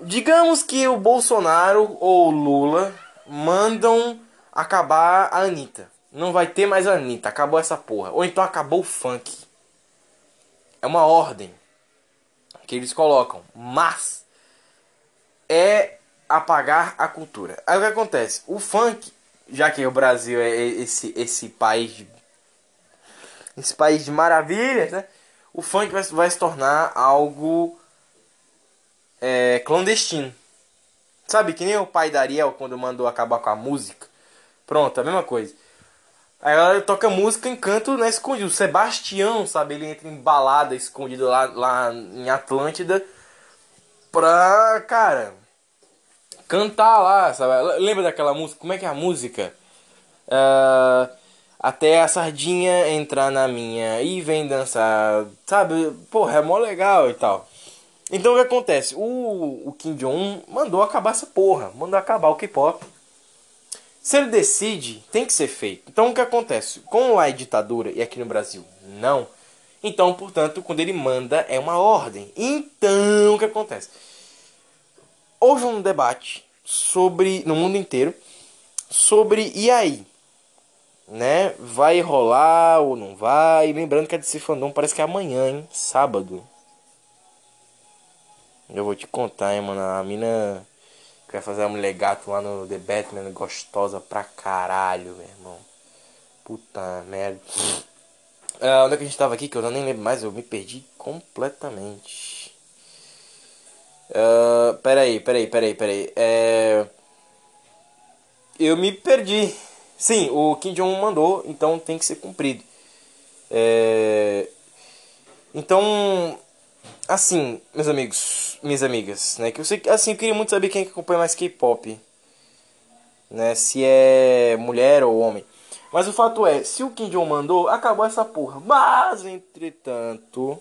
Digamos que o Bolsonaro ou o Lula mandam acabar a Anitta. Não vai ter mais a Anitta, acabou essa porra. Ou então acabou o funk. É uma ordem que eles colocam. Mas é apagar a cultura. Aí o que acontece? O funk, já que o Brasil é esse, esse país esse país de maravilhas, né? O funk vai, vai se tornar algo é, clandestino. Sabe, que nem o pai da Ariel quando mandou acabar com a música. Pronto, a mesma coisa. Aí ela toca música em canto né, escondido. O Sebastião, sabe, ele entra em balada escondido lá, lá em Atlântida pra, cara, cantar lá, sabe? Lembra daquela música? Como é que é a música? Ah, até a sardinha entrar na minha e vem dançar, sabe? Porra, é mó legal e tal. Então o que acontece? O, o Kim Jong-un mandou acabar essa porra, mandou acabar o K-pop. Se ele decide, tem que ser feito. Então o que acontece? Como lá é ditadura e aqui no Brasil não, então, portanto, quando ele manda é uma ordem. Então o que acontece? Houve um debate sobre no mundo inteiro sobre e aí, né? Vai rolar ou não vai? Lembrando que a DC Fandom parece que é amanhã, hein? Sábado. Eu vou te contar, hein, mano. A mina que vai fazer a mulher gato lá no The Batman, gostosa pra caralho, meu irmão. Puta merda. Ah, onde é que a gente tava aqui? Que eu nem lembro mais, eu me perdi completamente. Ah, peraí, peraí, peraí, peraí. É... Eu me perdi. Sim, o Kim Jong mandou, então tem que ser cumprido. É... Então, assim, meus amigos, minhas amigas, né? Que eu sei, assim, eu queria muito saber quem é que acompanha mais K-pop, né? Se é mulher ou homem. Mas o fato é, se o Kim Jong mandou, acabou essa porra. Mas, entretanto,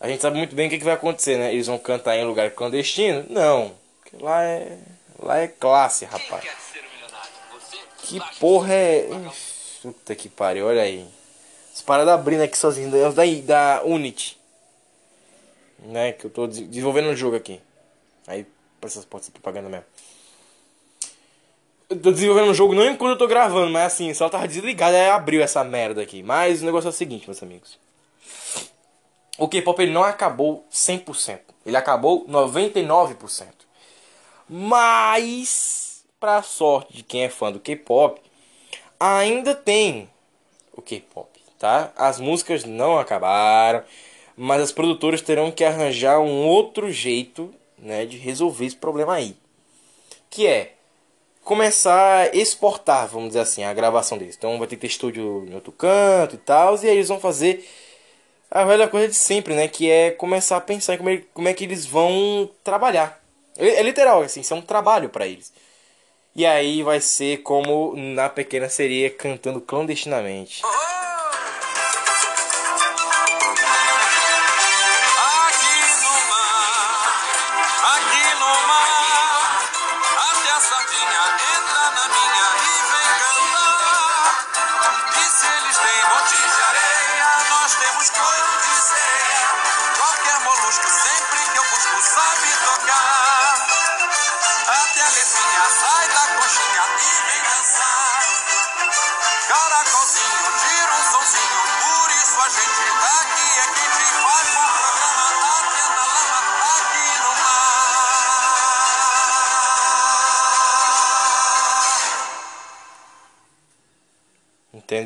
a gente sabe muito bem o que, que vai acontecer, né? Eles vão cantar em lugar clandestino? Não, porque lá é, lá é classe, rapaz. Que porra é? Puta que pariu, olha aí. As paradas abrindo aqui sozinho, da, da Unity né? Que eu tô des- desenvolvendo um jogo aqui. Aí, pra essas portas de propaganda mesmo. Eu tô desenvolvendo um jogo não enquanto eu tô gravando, mas assim, só tava desligado, aí abriu essa merda aqui. Mas o negócio é o seguinte, meus amigos. O K-pop não acabou 100%. Ele acabou 99%. Mas, pra sorte de quem é fã do K-pop, ainda tem o K-pop, tá? As músicas não acabaram, mas as produtoras terão que arranjar um outro jeito, né, de resolver esse problema aí. Que é começar a exportar, vamos dizer assim, a gravação deles. Então vai ter que ter estúdio em outro canto e tal, e aí eles vão fazer a velha coisa de sempre, né, que é começar a pensar em como é, como é que eles vão trabalhar. É, é literal, assim, isso é um trabalho para eles. E aí vai ser como na pequena sereia cantando clandestinamente. Aqui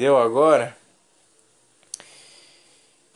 Entendeu agora?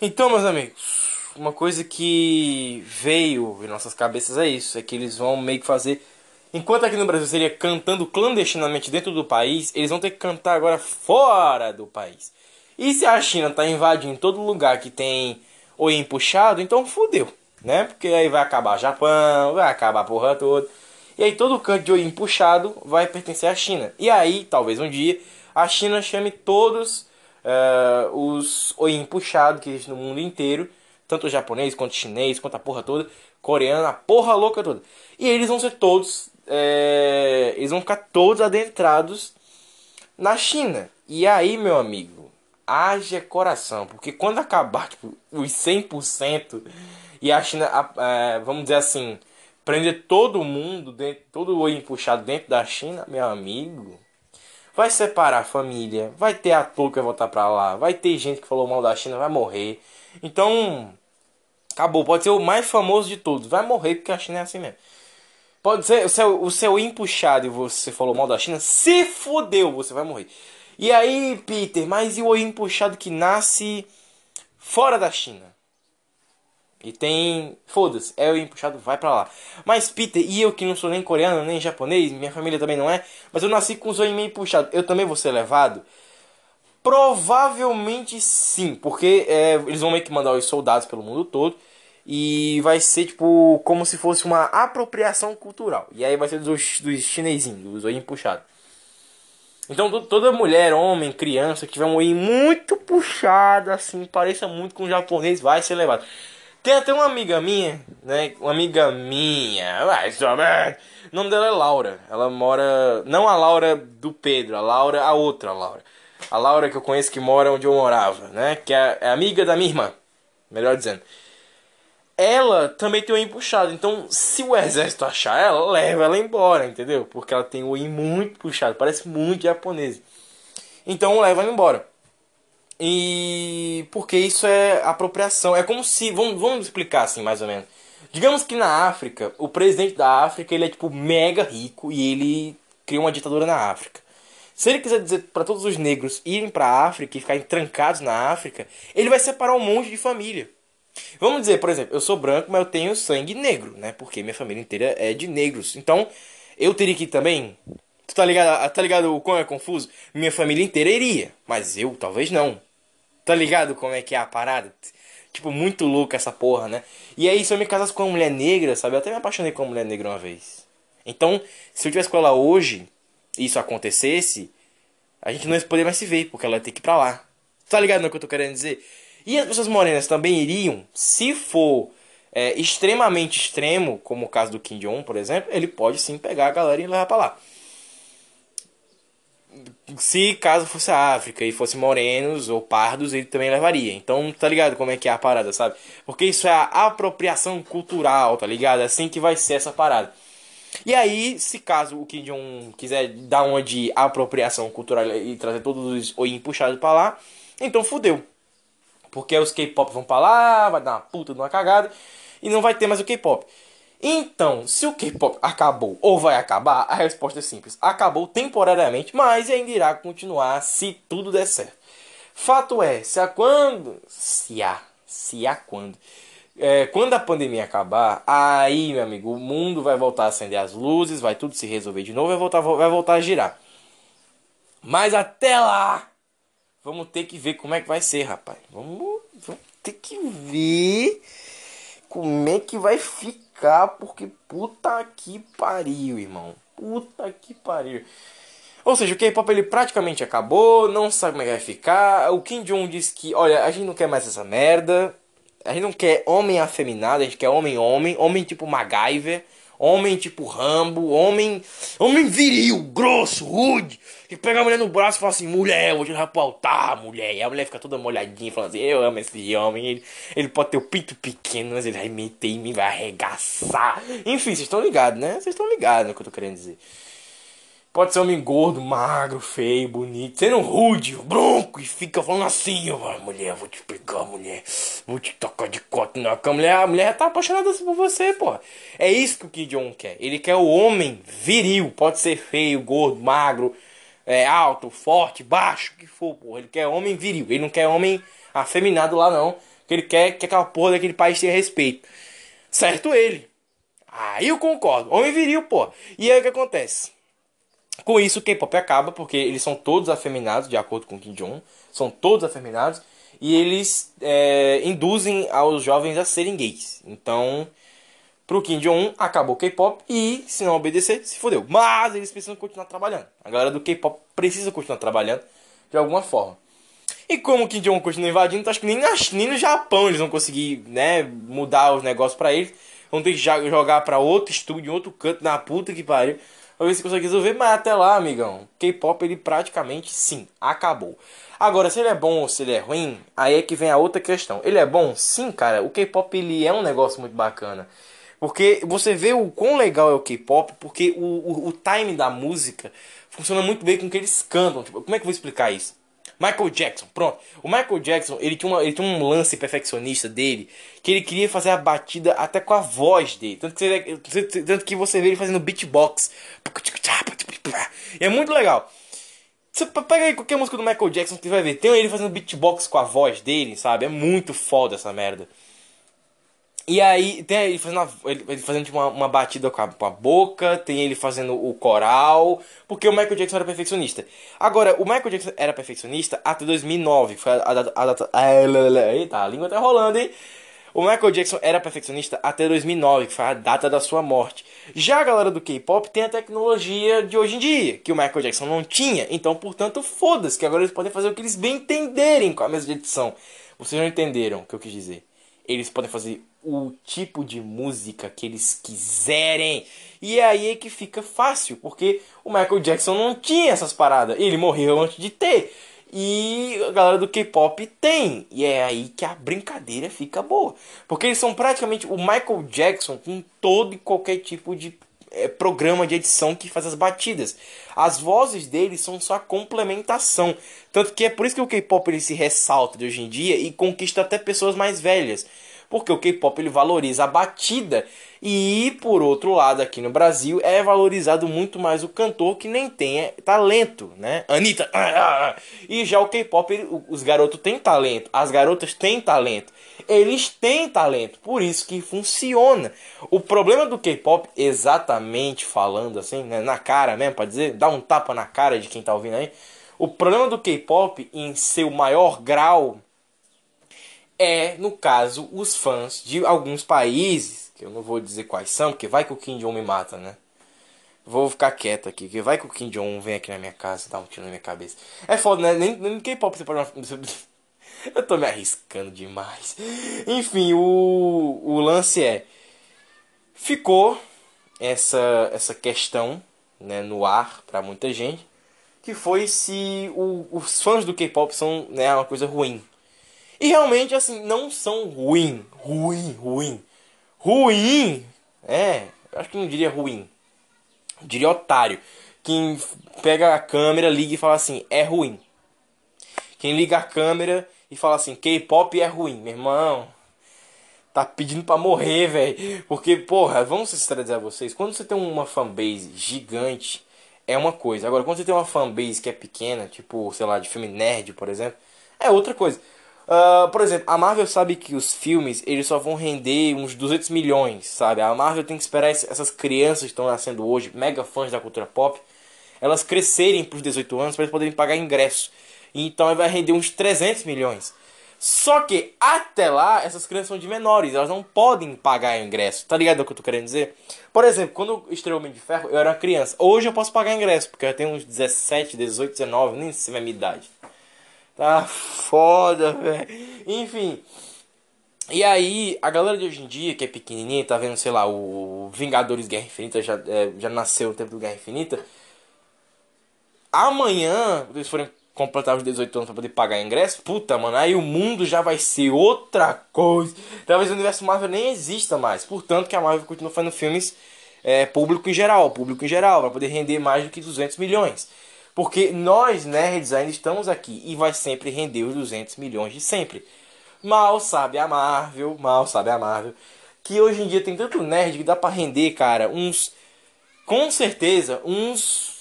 Então, meus amigos, uma coisa que veio em nossas cabeças é isso, é que eles vão meio que fazer Enquanto aqui no Brasil seria cantando clandestinamente dentro do país, eles vão ter que cantar agora fora do país. E se a China tá invadindo todo lugar que tem oi puxado, então fudeu, né? Porque aí vai acabar Japão, vai acabar a porra toda. E aí todo canto de oi puxado vai pertencer à China. E aí, talvez um dia, a China chame todos eh, os oi puxado que existe no mundo inteiro, tanto japonês quanto chinês, quanto a porra toda, coreana, a porra louca toda. E eles vão ser todos, eh, eles vão ficar todos adentrados na China. E aí, meu amigo, haja coração, porque quando acabar tipo, os 100% e a China, é, vamos dizer assim, prender todo mundo, dentro, todo o olho puxado dentro da China, meu amigo, vai separar a família, vai ter ator que vai voltar pra lá, vai ter gente que falou mal da China, vai morrer. Então, acabou, pode ser o mais famoso de todos, vai morrer porque a China é assim mesmo. Pode ser o seu, o seu empuxado e você falou mal da China, se fodeu, você vai morrer. E aí, Peter, mas e o empuxado que nasce fora da China? E tem. Foda-se, é o empuxado, vai pra lá. Mas, Peter, e eu que não sou nem coreano, nem japonês, minha família também não é, mas eu nasci com os olhos meio puxados, eu também vou ser levado? Provavelmente sim, porque é, eles vão meio que mandar os soldados pelo mundo todo. E vai ser tipo como se fosse uma apropriação cultural. E aí vai ser dos, dos chinesinhos, dos olhinhos puxados. Então to- toda mulher, homem, criança que tiver um olho muito puxado, assim, pareça muito com o japonês, vai ser levado. Tem até uma amiga minha, né? Uma amiga minha, vai saber. O nome dela é Laura. Ela mora. Não a Laura do Pedro, a Laura, a outra Laura. A Laura que eu conheço que mora onde eu morava, né? Que é, é amiga da minha irmã. Melhor dizendo. Ela também tem o olho puxado. Então, se o exército achar ela, leva ela embora, entendeu? Porque ela tem o olho muito puxado. Parece muito japonês. Então, leva ela embora. E porque isso é apropriação. É como se. Vamos, vamos explicar assim, mais ou menos. Digamos que na África, o presidente da África ele é tipo mega rico e ele cria uma ditadura na África. Se ele quiser dizer para todos os negros irem para a África e ficarem trancados na África, ele vai separar um monte de família. Vamos dizer, por exemplo, eu sou branco, mas eu tenho sangue negro, né? Porque minha família inteira é de negros. Então, eu teria que ir também. Tu tá ligado? Tá ligado o quão é confuso? Minha família inteira iria, mas eu talvez não. Tá ligado como é que é a parada? Tipo, muito louca essa porra, né? E aí, se eu me casasse com uma mulher negra, sabe? Eu até me apaixonei com uma mulher negra uma vez. Então, se eu tivesse com ela hoje, e isso acontecesse, a gente não ia poder mais se ver, porque ela ia ter que ir pra lá. Tá ligado no que eu tô querendo dizer? E as pessoas morenas também iriam, se for é, extremamente extremo, como o caso do Kim Jong, por exemplo, ele pode sim pegar a galera e levar pra lá. Se caso fosse a África e fosse morenos ou pardos, ele também levaria. Então, tá ligado como é que é a parada, sabe? Porque isso é a apropriação cultural, tá ligado? É assim que vai ser essa parada. E aí, se caso o Kim Jong quiser dar uma de apropriação cultural e trazer todos os oin puxados pra lá, então fudeu. Porque os K-pop vão pra lá, vai dar uma puta de uma cagada e não vai ter mais o K-pop. Então, se o K-pop acabou ou vai acabar, a resposta é simples: acabou temporariamente, mas ainda irá continuar se tudo der certo. Fato é, se a quando. Se há. Se há quando. É, quando a pandemia acabar, aí, meu amigo, o mundo vai voltar a acender as luzes, vai tudo se resolver de novo, vai voltar, vai voltar a girar. Mas até lá, vamos ter que ver como é que vai ser, rapaz. Vamos, vamos ter que ver como é que vai ficar, porque puta que pariu, irmão. Puta que pariu. Ou seja, o K-pop ele praticamente acabou, não sabe como é que vai ficar. O Kim Jong disse que, olha, a gente não quer mais essa merda. A gente não quer homem afeminado, a gente quer homem-homem, homem tipo MacGyver, homem tipo Rambo, homem. Homem viril, grosso, rude. Que pega a mulher no braço e fala assim, mulher, eu vou te levar pro altar, mulher. E a mulher fica toda molhadinha, falando assim, eu amo esse homem. Ele, ele pode ter o pinto pequeno, mas ele vai meter em mim, vai arregaçar. Enfim, vocês estão ligados, né? Vocês estão ligados no que eu tô querendo dizer. Pode ser homem gordo, magro, feio, bonito, sendo rude, bronco e fica falando assim, ó, mulher, vou te pegar, mulher, vou te tocar de cota na cama. Mulher, a mulher tá apaixonada por você, porra. É isso que o Kim Jong quer. Ele quer o homem viril, pode ser feio, gordo, magro, é, alto, forte, baixo, que for, porra. Ele quer homem viril, ele não quer homem afeminado lá não. Ele quer que aquela porra daquele país tenha respeito. Certo ele. Aí eu concordo. Homem viril, pô. E aí o que acontece? Com isso, o K-pop acaba, porque eles são todos afeminados, de acordo com Kim Jong. São todos afeminados. E eles é, induzem aos jovens a serem gays. Então, pro Kim Jong-un, acabou o K-pop. E, se não obedecer, se fodeu. Mas eles precisam continuar trabalhando. A galera do K-pop precisa continuar trabalhando de alguma forma. E como o Kim Jong-un continua invadindo, então acho que nem, na, nem no Japão eles vão conseguir né, mudar os negócios pra eles. Vão ter que jogar pra outro estúdio, outro canto, na puta que pariu. Pra ver se consegue resolver. Mas até lá, amigão, K-pop ele praticamente sim, acabou. Agora, se ele é bom ou se ele é ruim, aí é que vem a outra questão. Ele é bom? Sim, cara. O K-pop ele é um negócio muito bacana. Porque você vê o quão legal é o K-pop, porque o, o, o time da música funciona muito bem com o que eles cantam. Tipo, como é que eu vou explicar isso? Michael Jackson, pronto. O Michael Jackson, ele tinha, uma, ele tinha um lance perfeccionista dele, que ele queria fazer a batida até com a voz dele. Tanto que você, tanto que você vê ele fazendo beatbox. E é muito legal. Você pega aí qualquer música do Michael Jackson que você vai ver, tem ele fazendo beatbox com a voz dele, sabe? É muito foda essa merda. E aí, tem ele fazendo, ele fazendo tipo, uma, uma batida com a, com a boca, tem ele fazendo o coral, porque o Michael Jackson era perfeccionista. Agora, o Michael Jackson era perfeccionista até 2009, que foi a, data. A data eita, a língua tá rolando, hein? O Michael Jackson era perfeccionista até 2009, que foi a data da sua morte. Já a galera do K-pop tem a tecnologia de hoje em dia, que o Michael Jackson não tinha. Então, portanto, foda-se, que agora eles podem fazer o que eles bem entenderem com a mesa de edição. Vocês não entenderam o que eu quis dizer. Eles podem fazer o tipo de música que eles quiserem. E é aí que fica fácil, porque o Michael Jackson não tinha essas paradas. Ele morreu antes de ter. E a galera do K-pop tem. E é aí que a brincadeira fica boa. Porque eles são praticamente o Michael Jackson com todo e qualquer tipo de é, programa de edição que faz as batidas. As vozes deles são só complementação. Tanto que é por isso que o K-pop ele se ressalta de hoje em dia e conquista até pessoas mais velhas. Porque o K-pop ele valoriza a batida e por outro lado aqui no Brasil é valorizado muito mais o cantor que nem tem é, talento, né? Anitta. E já o K-pop os garotos têm talento, as garotas têm talento. Eles têm talento, por isso que funciona. O problema do K-pop, exatamente falando assim, né, na cara mesmo, para dizer, dá um tapa na cara de quem tá ouvindo aí. O problema do K-pop em seu maior grau é, no caso, os fãs de alguns países, que eu não vou dizer quais são, porque vai que o Kim Jong me mata, né? Vou ficar quieto aqui, que vai que o Kim Jong vem aqui na minha casa e dá um tiro na minha cabeça. É foda, né? Nem, nem K-pop você pode... Eu tô me arriscando demais. Enfim, o, o lance é... Ficou essa, essa questão né, no ar pra muita gente, que foi se o- os fãs do K-pop são né, uma coisa ruim. E realmente, assim, não são ruim. Ruim, ruim. Ruim! É, acho que não diria ruim. Diria otário. Quem pega a câmera, liga e fala assim, é ruim. Quem liga a câmera e fala assim, K-pop é ruim, meu irmão. Tá pedindo pra morrer, velho. Porque, porra, vamos sincerizar vocês. Quando você tem uma fanbase gigante, é uma coisa. Agora, quando você tem uma fanbase que é pequena, tipo, sei lá, de filme nerd, por exemplo, é outra coisa. Ah, por exemplo, a Marvel sabe que os filmes eles só vão render uns 200 milhões, sabe? A Marvel tem que esperar essas crianças que estão nascendo hoje, mega fãs da cultura pop, elas crescerem pros 18 anos para eles poderem pagar ingresso. Então aí vai render uns 300 milhões. Só que até lá, essas crianças são de menores, elas não podem pagar ingresso. Tá ligado o que eu tô querendo dizer? Por exemplo, quando estreou o Homem de Ferro, eu era uma criança. Hoje eu posso pagar ingresso, porque eu tenho uns 17, 18, 19, nem sei a minha idade. Tá foda, velho. Enfim. E aí, a galera de hoje em dia, que é pequenininha, tá vendo, sei lá, o Vingadores Guerra Infinita, já, é, já nasceu o tempo do Guerra Infinita. Amanhã, eles forem completar os 18 anos pra poder pagar ingresso, puta, mano, aí o mundo já vai ser outra coisa. Talvez o universo Marvel nem exista mais. Portanto, que a Marvel continua fazendo filmes é, público em geral, público em geral, pra poder render mais do que 200 milhões. Porque nós, nerds, ainda estamos aqui e vai sempre render os 200 milhões de sempre. Mal sabe a Marvel, mal sabe a Marvel, que hoje em dia tem tanto nerd que dá pra render, cara, uns. Com certeza, uns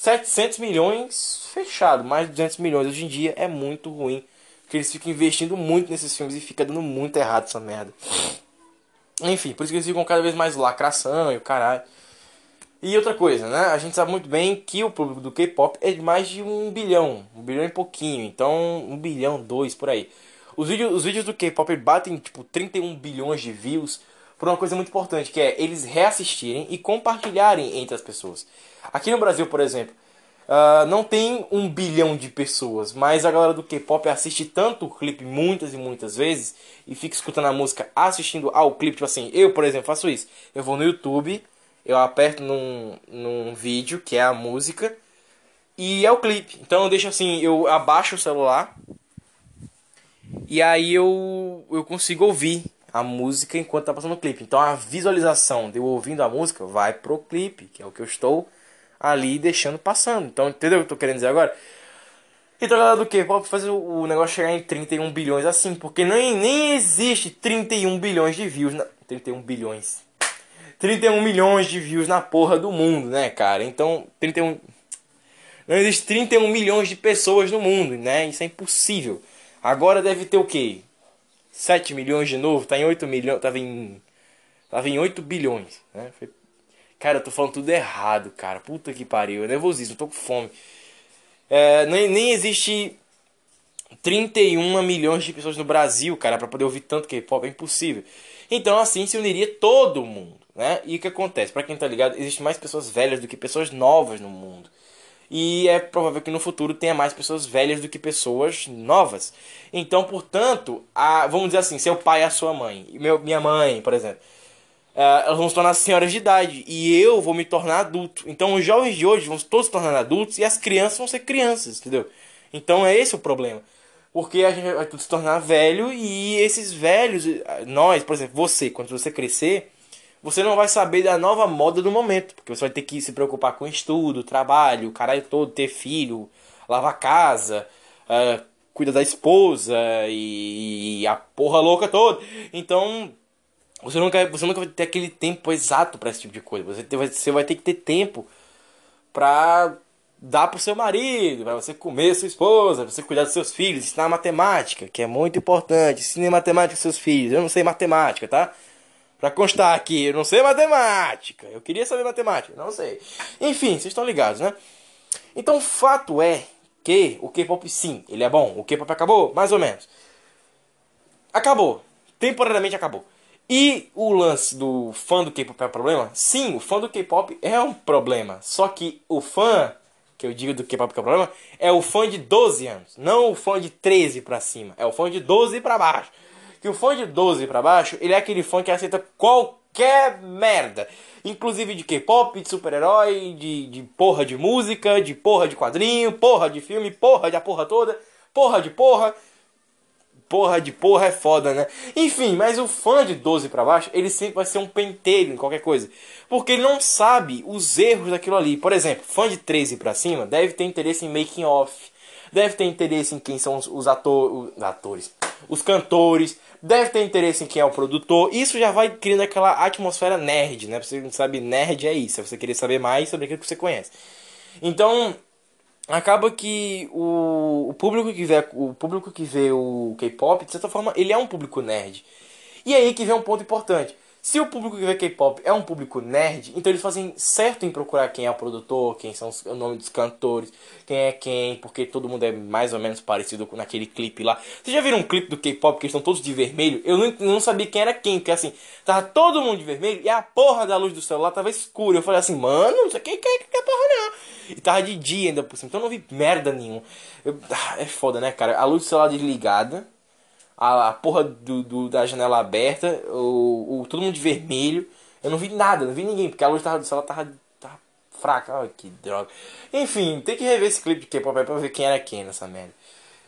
700 milhões fechado. Mais de 200 milhões hoje em dia é muito ruim. Porque eles ficam investindo muito nesses filmes e fica dando muito errado essa merda. Enfim, por isso que eles ficam cada vez mais lacração e o caralho. E outra coisa, né? A gente sabe muito bem que o público do K-pop é de mais de um bilhão, um bilhão e pouquinho. Então, um bilhão, dois por aí. Os vídeos, os vídeos do K-pop batem tipo 31 bilhões de views por uma coisa muito importante, que é eles reassistirem e compartilharem entre as pessoas. Aqui no Brasil, por exemplo, uh, não tem um bilhão de pessoas, mas a galera do K-pop assiste tanto o clipe muitas e muitas vezes e fica escutando a música assistindo ao clipe. Tipo assim, eu, por exemplo, faço isso. Eu vou no YouTube, eu aperto num, num vídeo que é a música e é o clipe. Então eu deixo assim, eu abaixo o celular e aí eu, eu consigo ouvir a música enquanto tá passando o clipe. Então a visualização de eu ouvindo a música vai pro clipe, que é o que eu estou ali deixando passando. Então, entendeu o que eu tô querendo dizer agora? Então, galera do que? Pode fazer o negócio chegar em 31 bilhões assim, porque nem, nem existe 31 bilhões de views. Na... 31 bilhões. 31 milhões de views na porra do mundo, né, cara? Então, 31. Não existe 31 milhões de pessoas no mundo, né? Isso é impossível. Agora deve ter o quê? 7 milhões de novo? Tá em 8 milhões. Tava em. Tava em 8 bilhões, né? Cara, eu tô falando tudo errado, cara. Puta que pariu. Eu nervosismo, tô com fome. É, nem, nem existe 31 milhões de pessoas no Brasil, cara, para poder ouvir tanto K-pop. É impossível. Então, assim se uniria todo mundo, né? E o que acontece? Para quem tá ligado, existe mais pessoas velhas do que pessoas novas no mundo. E é provável que no futuro tenha mais pessoas velhas do que pessoas novas. Então, portanto, a, vamos dizer assim, seu pai a sua mãe, meu, minha mãe, por exemplo, uh, elas vão se tornar senhoras de idade e eu vou me tornar adulto. Então, os jovens de hoje vão todos se tornar adultos e as crianças vão ser crianças, entendeu? Então, é esse o problema. Porque a gente vai se tornar velho e esses velhos, nós, por exemplo, você, quando você crescer, você não vai saber da nova moda do momento, porque você vai ter que se preocupar com estudo, trabalho, caralho todo, ter filho, lavar casa, uh, cuidar da esposa e, e, a porra louca toda. Então, você nunca, você nunca vai ter aquele tempo exato para esse tipo de coisa. Você, ter, você vai ter que ter tempo pra dar pro seu marido, para você comer sua esposa, pra você cuidar dos seus filhos, ensinar matemática, que é muito importante. Ensine matemática aos seus filhos. Eu não sei matemática, tá? Pra constar aqui, eu não sei matemática. Eu queria saber matemática, não sei. Enfim, vocês estão ligados, né? Então, o fato é que o K-pop, sim, ele é bom. O K-pop acabou? Mais ou menos. Acabou. Temporariamente acabou. E o lance do fã do K-pop é um problema? Sim, o fã do K-pop é um problema. Só que o fã, que eu digo do K-pop que é um problema, é o fã de 12 anos. Não o fã de 13 pra cima. É o fã de 12 pra baixo que o fã de 12 para baixo, ele é aquele fã que aceita qualquer merda. Inclusive de K-pop, de super-herói, de, de porra de música, de porra de quadrinho, porra de filme, porra de a porra toda, porra de porra. Porra de porra é foda, né? Enfim, mas o fã de 12 para baixo, ele sempre vai ser um pentelho em qualquer coisa. Porque ele não sabe os erros daquilo ali. Por exemplo, fã de 13 para cima deve ter interesse em making off. Deve ter interesse em quem são os, ator, os atores, os cantores, deve ter interesse em quem é o produtor. Isso já vai criando aquela atmosfera nerd, né? Você não sabe, nerd é isso, é você querer saber mais sobre aquilo que você conhece. Então, acaba que o, o público que vê o público que vê o K-pop, de certa forma, ele é um público nerd. E aí que vem um ponto importante. Se o público que vê K-pop é um público nerd, então eles fazem certo em procurar quem é o produtor, quem são os, o nome dos cantores, quem é quem, porque todo mundo é mais ou menos parecido com naquele clipe lá. Vocês já viram um clipe do K-pop que estão todos de vermelho? Eu não, não sabia quem era quem, porque assim, tava todo mundo de vermelho e a porra da luz do celular tava escura. Eu falei assim, mano, não sei quem que é porra não. E tava de dia ainda por cima, então eu não vi merda nenhuma. Eu, ah, é foda, né, cara? A luz do celular desligada a, a porra do, do, da janela aberta, o, o, todo mundo de vermelho. Eu não vi nada, não vi ninguém, porque a luz tava, do celular tava, tava fraca. Ai, que droga. Enfim, tem que rever esse clipe de K-pop pra ver quem era quem nessa merda.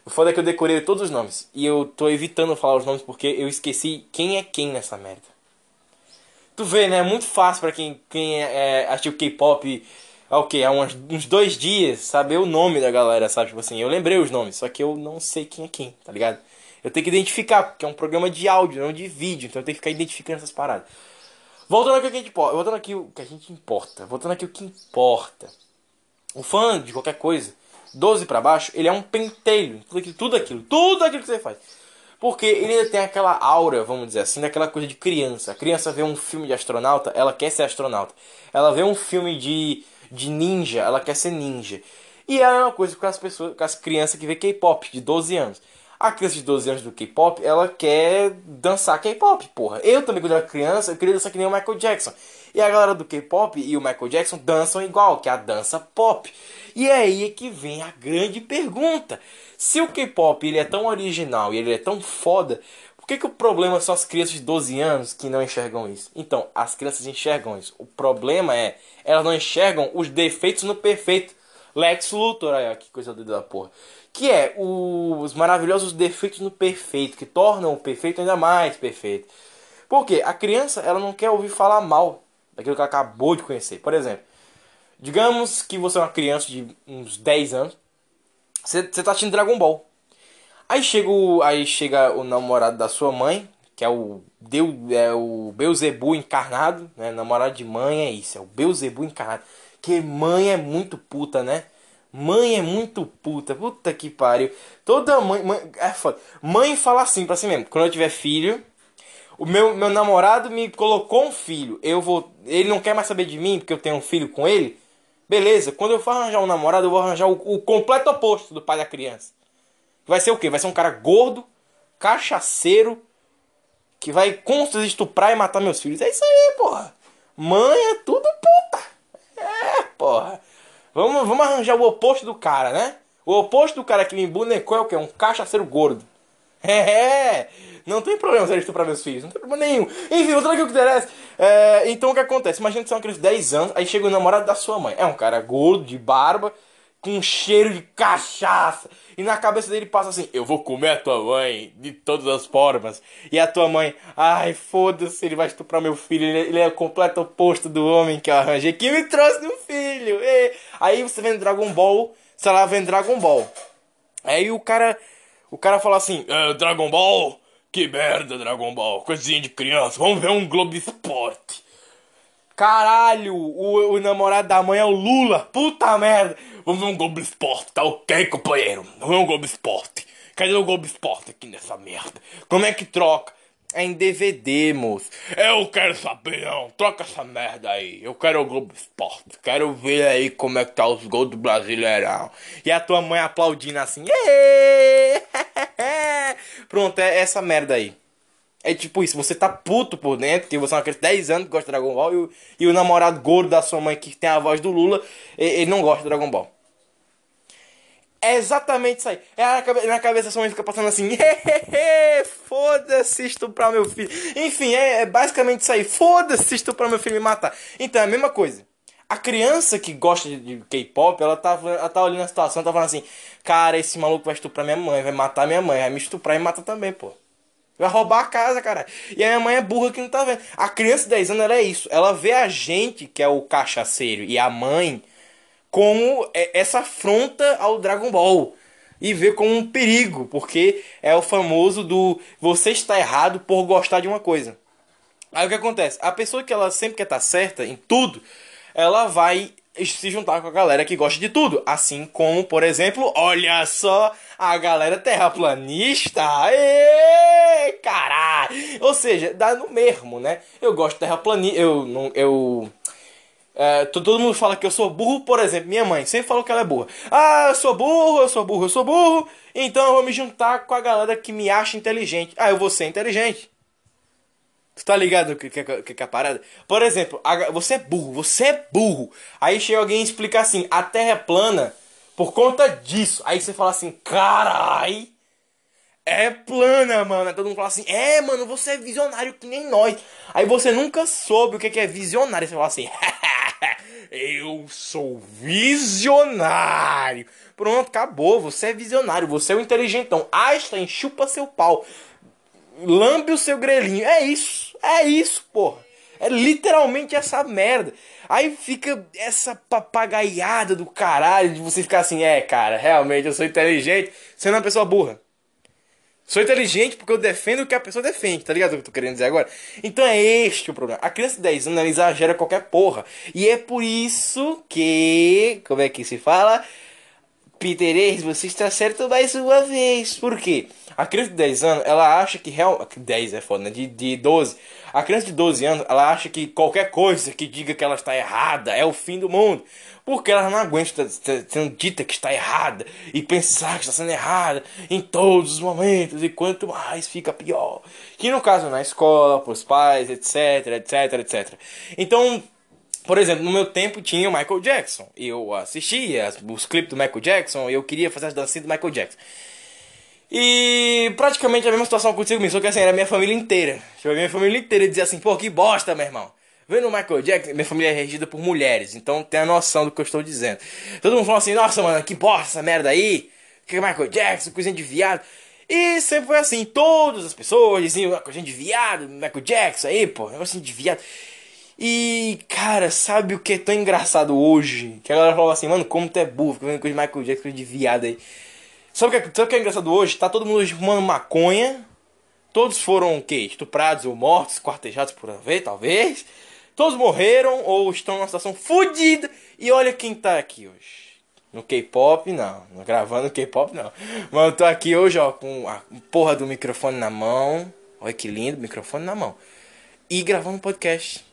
O foda é que eu decorei todos os nomes. E eu tô evitando falar os nomes porque eu esqueci quem é quem nessa merda. Tu vê, né? É muito fácil para quem, quem é, é, assistiu K-pop há o que? Há uns, uns dois dias saber o nome da galera, sabe? Tipo assim, eu lembrei os nomes, só que eu não sei quem é quem, tá ligado? Eu tenho que identificar, porque é um programa de áudio, não de vídeo, então eu tenho que ficar identificando essas paradas. Voltando aqui o que a gente importa, voltando aqui o que a gente importa, voltando aqui o que importa. O fã de qualquer coisa, 12 para baixo, ele é um pentelho, tudo aquilo, tudo aquilo, tudo aquilo que você faz. Porque ele ainda tem aquela aura, vamos dizer assim, daquela coisa de criança. A criança vê um filme de astronauta, ela quer ser astronauta. Ela vê um filme de, de ninja, ela quer ser ninja. E é a mesma coisa com as pessoas, com as crianças que vê K-pop de 12 anos. A criança de 12 anos do K-pop, ela quer dançar K-pop, porra. Eu também, quando era criança, eu queria dançar que nem o Michael Jackson. E a galera do K-pop e o Michael Jackson dançam igual, que é a dança pop. E é aí que vem a grande pergunta. Se o K-pop ele é tão original e ele é tão foda, por que, que o problema são as crianças de 12 anos que não enxergam isso? Então, as crianças enxergam isso. O problema é, elas não enxergam os defeitos no perfeito. Lex Luthor, aí, ó, que coisa doida da porra. Que é os maravilhosos defeitos no perfeito, que tornam o perfeito ainda mais perfeito. Porque a criança, ela não quer ouvir falar mal daquilo que ela acabou de conhecer. Por exemplo, digamos que você é uma criança de uns 10 anos, você, você tá assistindo Dragon Ball. Aí chega, o, aí chega o namorado da sua mãe, que é o Deu, é o Beuzebu encarnado, né? Namorado de mãe é isso, é o Beuzebu encarnado. Que mãe é muito puta, né? Mãe é muito puta, puta que pariu. Toda mãe, mãe é foda. Mãe fala assim pra si mesmo, quando eu tiver filho, o meu, meu namorado me colocou um filho, eu vou, ele não quer mais saber de mim porque eu tenho um filho com ele. Beleza, quando eu for arranjar um namorado, eu vou arranjar o, o completo oposto do pai da criança. Vai ser o quê? Vai ser um cara gordo, cachaceiro, que vai com estuprar e matar meus filhos. É isso aí, porra. Mãe é tudo puta. É, porra. Vamos, vamos arranjar o oposto do cara, né? O oposto do cara que me embonecou é o quê? Um cachaceiro gordo. É, não tem problema se ele meus filhos, não tem problema nenhum. Enfim, voltando aqui o que interessa. É, então o que acontece? Imagina que é criança de 10 anos, aí chega o namorado da sua mãe. É um cara gordo, de barba, com um cheiro de cachaça. E na cabeça dele passa assim: Eu vou comer a tua mãe de todas as formas. E a tua mãe, ai, foda-se, ele vai estuprar meu filho. Ele, ele é o completo oposto do homem que eu arranjei, que me trouxe um filho. E aí você vem Dragon Ball, sei lá, vem Dragon Ball. Aí o cara, o cara fala assim: "Ah, Dragon Ball, que merda, Dragon Ball, coisinha de criança, vamos ver um Globo Esporte. Caralho, o, o namorado da mãe é o Lula. Puta merda. Vamos ver um Globo Esporte, tá ok, companheiro? Vamos ver um Globo Esporte. Cadê o Globo Esporte aqui nessa merda? Como é que troca? É em DVD, moço. Eu quero saber, não. Troca essa merda aí. Eu quero o Globo Esporte. Quero ver aí como é que tá os gols do Brasileirão. E a tua mãe aplaudindo assim. Pronto, é essa merda aí. É tipo isso, você tá puto por dentro, que você é uma criança de 10 anos que gosta de Dragon Ball e o, e o namorado gordo da sua mãe que tem a voz do Lula, e- ele não gosta de Dragon Ball. É exatamente isso aí. É na cabeça, cabeça sua mãe fica passando assim, foda-se estuprar meu filho. Enfim, é, é basicamente isso aí. Foda-se estuprar meu filho e me matar. Então é a mesma coisa. A criança que gosta de, K-pop, ela tá, ela tá olhando a situação, tá falando assim, cara, esse maluco vai estuprar minha mãe, vai matar minha mãe, vai me estuprar e matar também, pô. Vai roubar a casa, cara. E a minha mãe é burra que não tá vendo. A criança de 10 anos, ela é isso. Ela vê a gente, que é o cachaceiro, e a mãe, como é- essa afronta ao Dragon Ball. E vê como um perigo, porque é o famoso do você está errado por gostar de uma coisa. Aí o que acontece? A pessoa que ela sempre quer estar certa em tudo, ela vai se juntar com a galera que gosta de tudo. Assim como, por exemplo, olha só, a galera terraplanista. Ê, caralho! Ou seja, dá no mesmo, né? Eu gosto de terraplanista. Eu não. Eu. É, to- todo mundo fala que eu sou burro, por exemplo, minha mãe sempre falou que ela é burra. Ah, eu sou burro, eu sou burro, eu sou burro, então eu vou me juntar com a galera que me acha inteligente. Ah, eu vou ser inteligente. Tu tá ligado que, que, que, que é a parada? Por exemplo, a- você é burro, você é burro. Aí chega alguém e explica assim: a terra é plana por conta disso. Aí você fala assim: carai, é plana, mano. Todo mundo fala assim: é, mano, você é visionário que nem nós. Aí você nunca soube o que que é visionário. Você fala assim: eu sou visionário. Pronto, acabou. Você é visionário, você é o inteligentão. Einstein, chupa seu pau lambe o seu grelhinho. É isso, é isso, porra. É literalmente essa merda. Aí fica essa papagaiada do caralho de você ficar assim, é, cara, realmente eu sou inteligente, sendo uma pessoa burra. Sou inteligente porque eu defendo o que a pessoa defende, tá ligado o que eu tô querendo dizer agora? Então é este o problema. A criança de 10 anos ela exagera qualquer porra. E é por isso que. Como é que se fala? Peter você está certo mais uma vez. Por quê? A criança de 10 anos, ela acha que real... 10 é foda, né? De, de 12. A criança de 12 anos, ela acha que qualquer coisa que diga que ela está errada é o fim do mundo. Porque ela não aguenta estar sendo dita que está errada e pensar que está sendo errada em todos os momentos. E quanto mais fica pior. Que no caso na escola, pros pais, etc, etc, etc. Então, por exemplo, no meu tempo tinha o Michael Jackson. Eu assistia os clipes do Michael Jackson eu queria fazer as dancinhas do Michael Jackson. E praticamente a mesma situação aconteceu comigo, só que assim, era a minha família inteira. Tipo, a minha família inteira dizia assim, pô, que bosta, meu irmão. Vendo o Michael Jackson, minha família é regida por mulheres, então tem a noção do que eu estou dizendo. Todo mundo falou assim, nossa, mano, que bosta essa merda aí. Que Michael Jackson, coisinha de viado. E sempre foi assim, todas as pessoas diziam, coisinha de viado, Michael Jackson aí, pô, negócio de viado. E, cara, sabe o que é tão engraçado hoje? Que a galera falava assim, mano, como tu é burro, fica vendo coisa de Michael Jackson, coisa de viado aí. Sabe o que, é- sabe o que é engraçado hoje? Tá todo mundo fumando maconha. Todos foram o quê? Estuprados ou mortos, quartejados por vez, talvez. Todos morreram ou estão numa situação fodida. E olha quem tá aqui hoje. No K-pop, não. Não Gravando K-pop, não. Mas eu tô aqui hoje, ó, com a porra do microfone na mão. Olha que lindo, microfone na mão. E gravando podcast.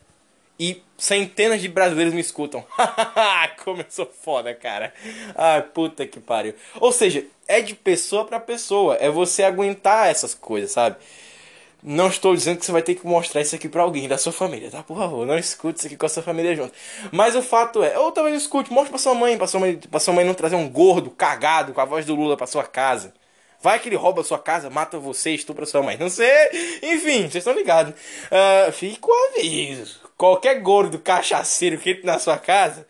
E centenas de brasileiros me escutam. Como eu sou foda, cara. Ai, puta que pariu. Ou seja, é de pessoa pra pessoa. É você aguentar essas coisas, sabe? Não estou dizendo que você vai ter que mostrar isso aqui pra alguém da sua família, tá? Por favor, não escute isso aqui com a sua família junto. Mas o fato é, ou talvez escute, mostre pra sua mãe, pra sua mãe, pra sua mãe não trazer um gordo cagado com a voz do Lula pra sua casa. Vai que ele rouba a sua casa, mata você, estupra sua mãe. Não sei. Enfim, vocês estão ligados. Uh, o aviso. Qualquer gordo cachaceiro que entre na sua casa.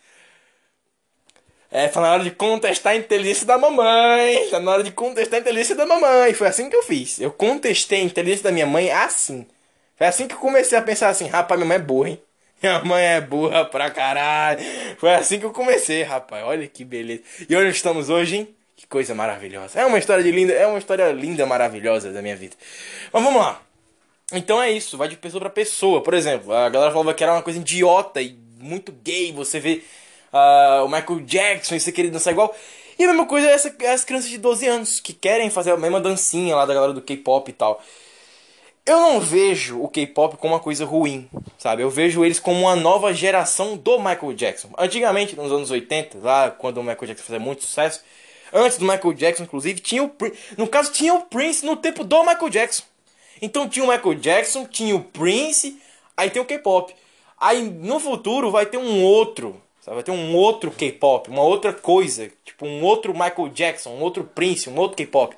É, tá na hora de contestar a inteligência da mamãe. Tá na hora de contestar a inteligência da mamãe. Foi assim que eu fiz. Eu contestei a inteligência da minha mãe assim. Foi assim que eu comecei a pensar assim, rapaz, minha mãe é burra, hein? Minha mãe é burra pra caralho. Foi assim que eu comecei, rapaz. Olha que beleza. E onde estamos hoje, hein? Que coisa maravilhosa. É uma história de linda, é uma história linda, maravilhosa da minha vida. Mas vamos lá. Então é isso, vai de pessoa pra pessoa. Por exemplo, a galera falava que era uma coisa idiota e muito gay você vê uh, o Michael Jackson e você querer dançar igual. E a mesma coisa é essa, as crianças de 12 anos que querem fazer a mesma dancinha lá da galera do K-pop e tal. Eu não vejo o K-pop como uma coisa ruim, sabe? Eu vejo eles como uma nova geração do Michael Jackson. Antigamente, nos anos 80, lá quando o Michael Jackson fazia muito sucesso, antes do Michael Jackson, inclusive, tinha o Prince. No caso, tinha o Prince no tempo do Michael Jackson. Então tinha o Michael Jackson, tinha o Prince, aí tem o K-pop. Aí no futuro vai ter um outro, sabe? Vai ter um outro K-pop, uma outra coisa, tipo um outro Michael Jackson, um outro Prince, um outro K-pop.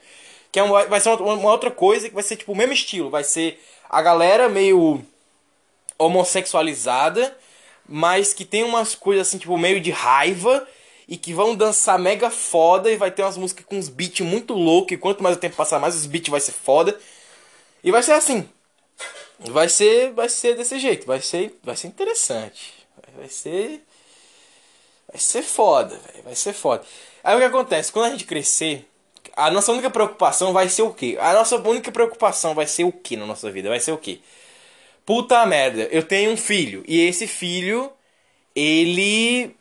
Que é uma, vai ser uma, uma, outra coisa que vai ser tipo o mesmo estilo, vai ser a galera meio homossexualizada, mas que tem umas coisas assim, tipo meio de raiva e que vão dançar mega foda e vai ter umas músicas com uns beats muito loucos e quanto mais o tempo passar, mais os beats vai ser foda. E vai ser assim. Vai ser, vai ser desse jeito, vai ser, vai ser interessante. Vai ser vai ser foda, véio. vai ser foda. Aí o que acontece? Quando a gente crescer, a nossa única preocupação vai ser o quê? A nossa única preocupação vai ser o quê na nossa vida? Vai ser o quê? Puta merda, eu tenho um filho e esse filho ele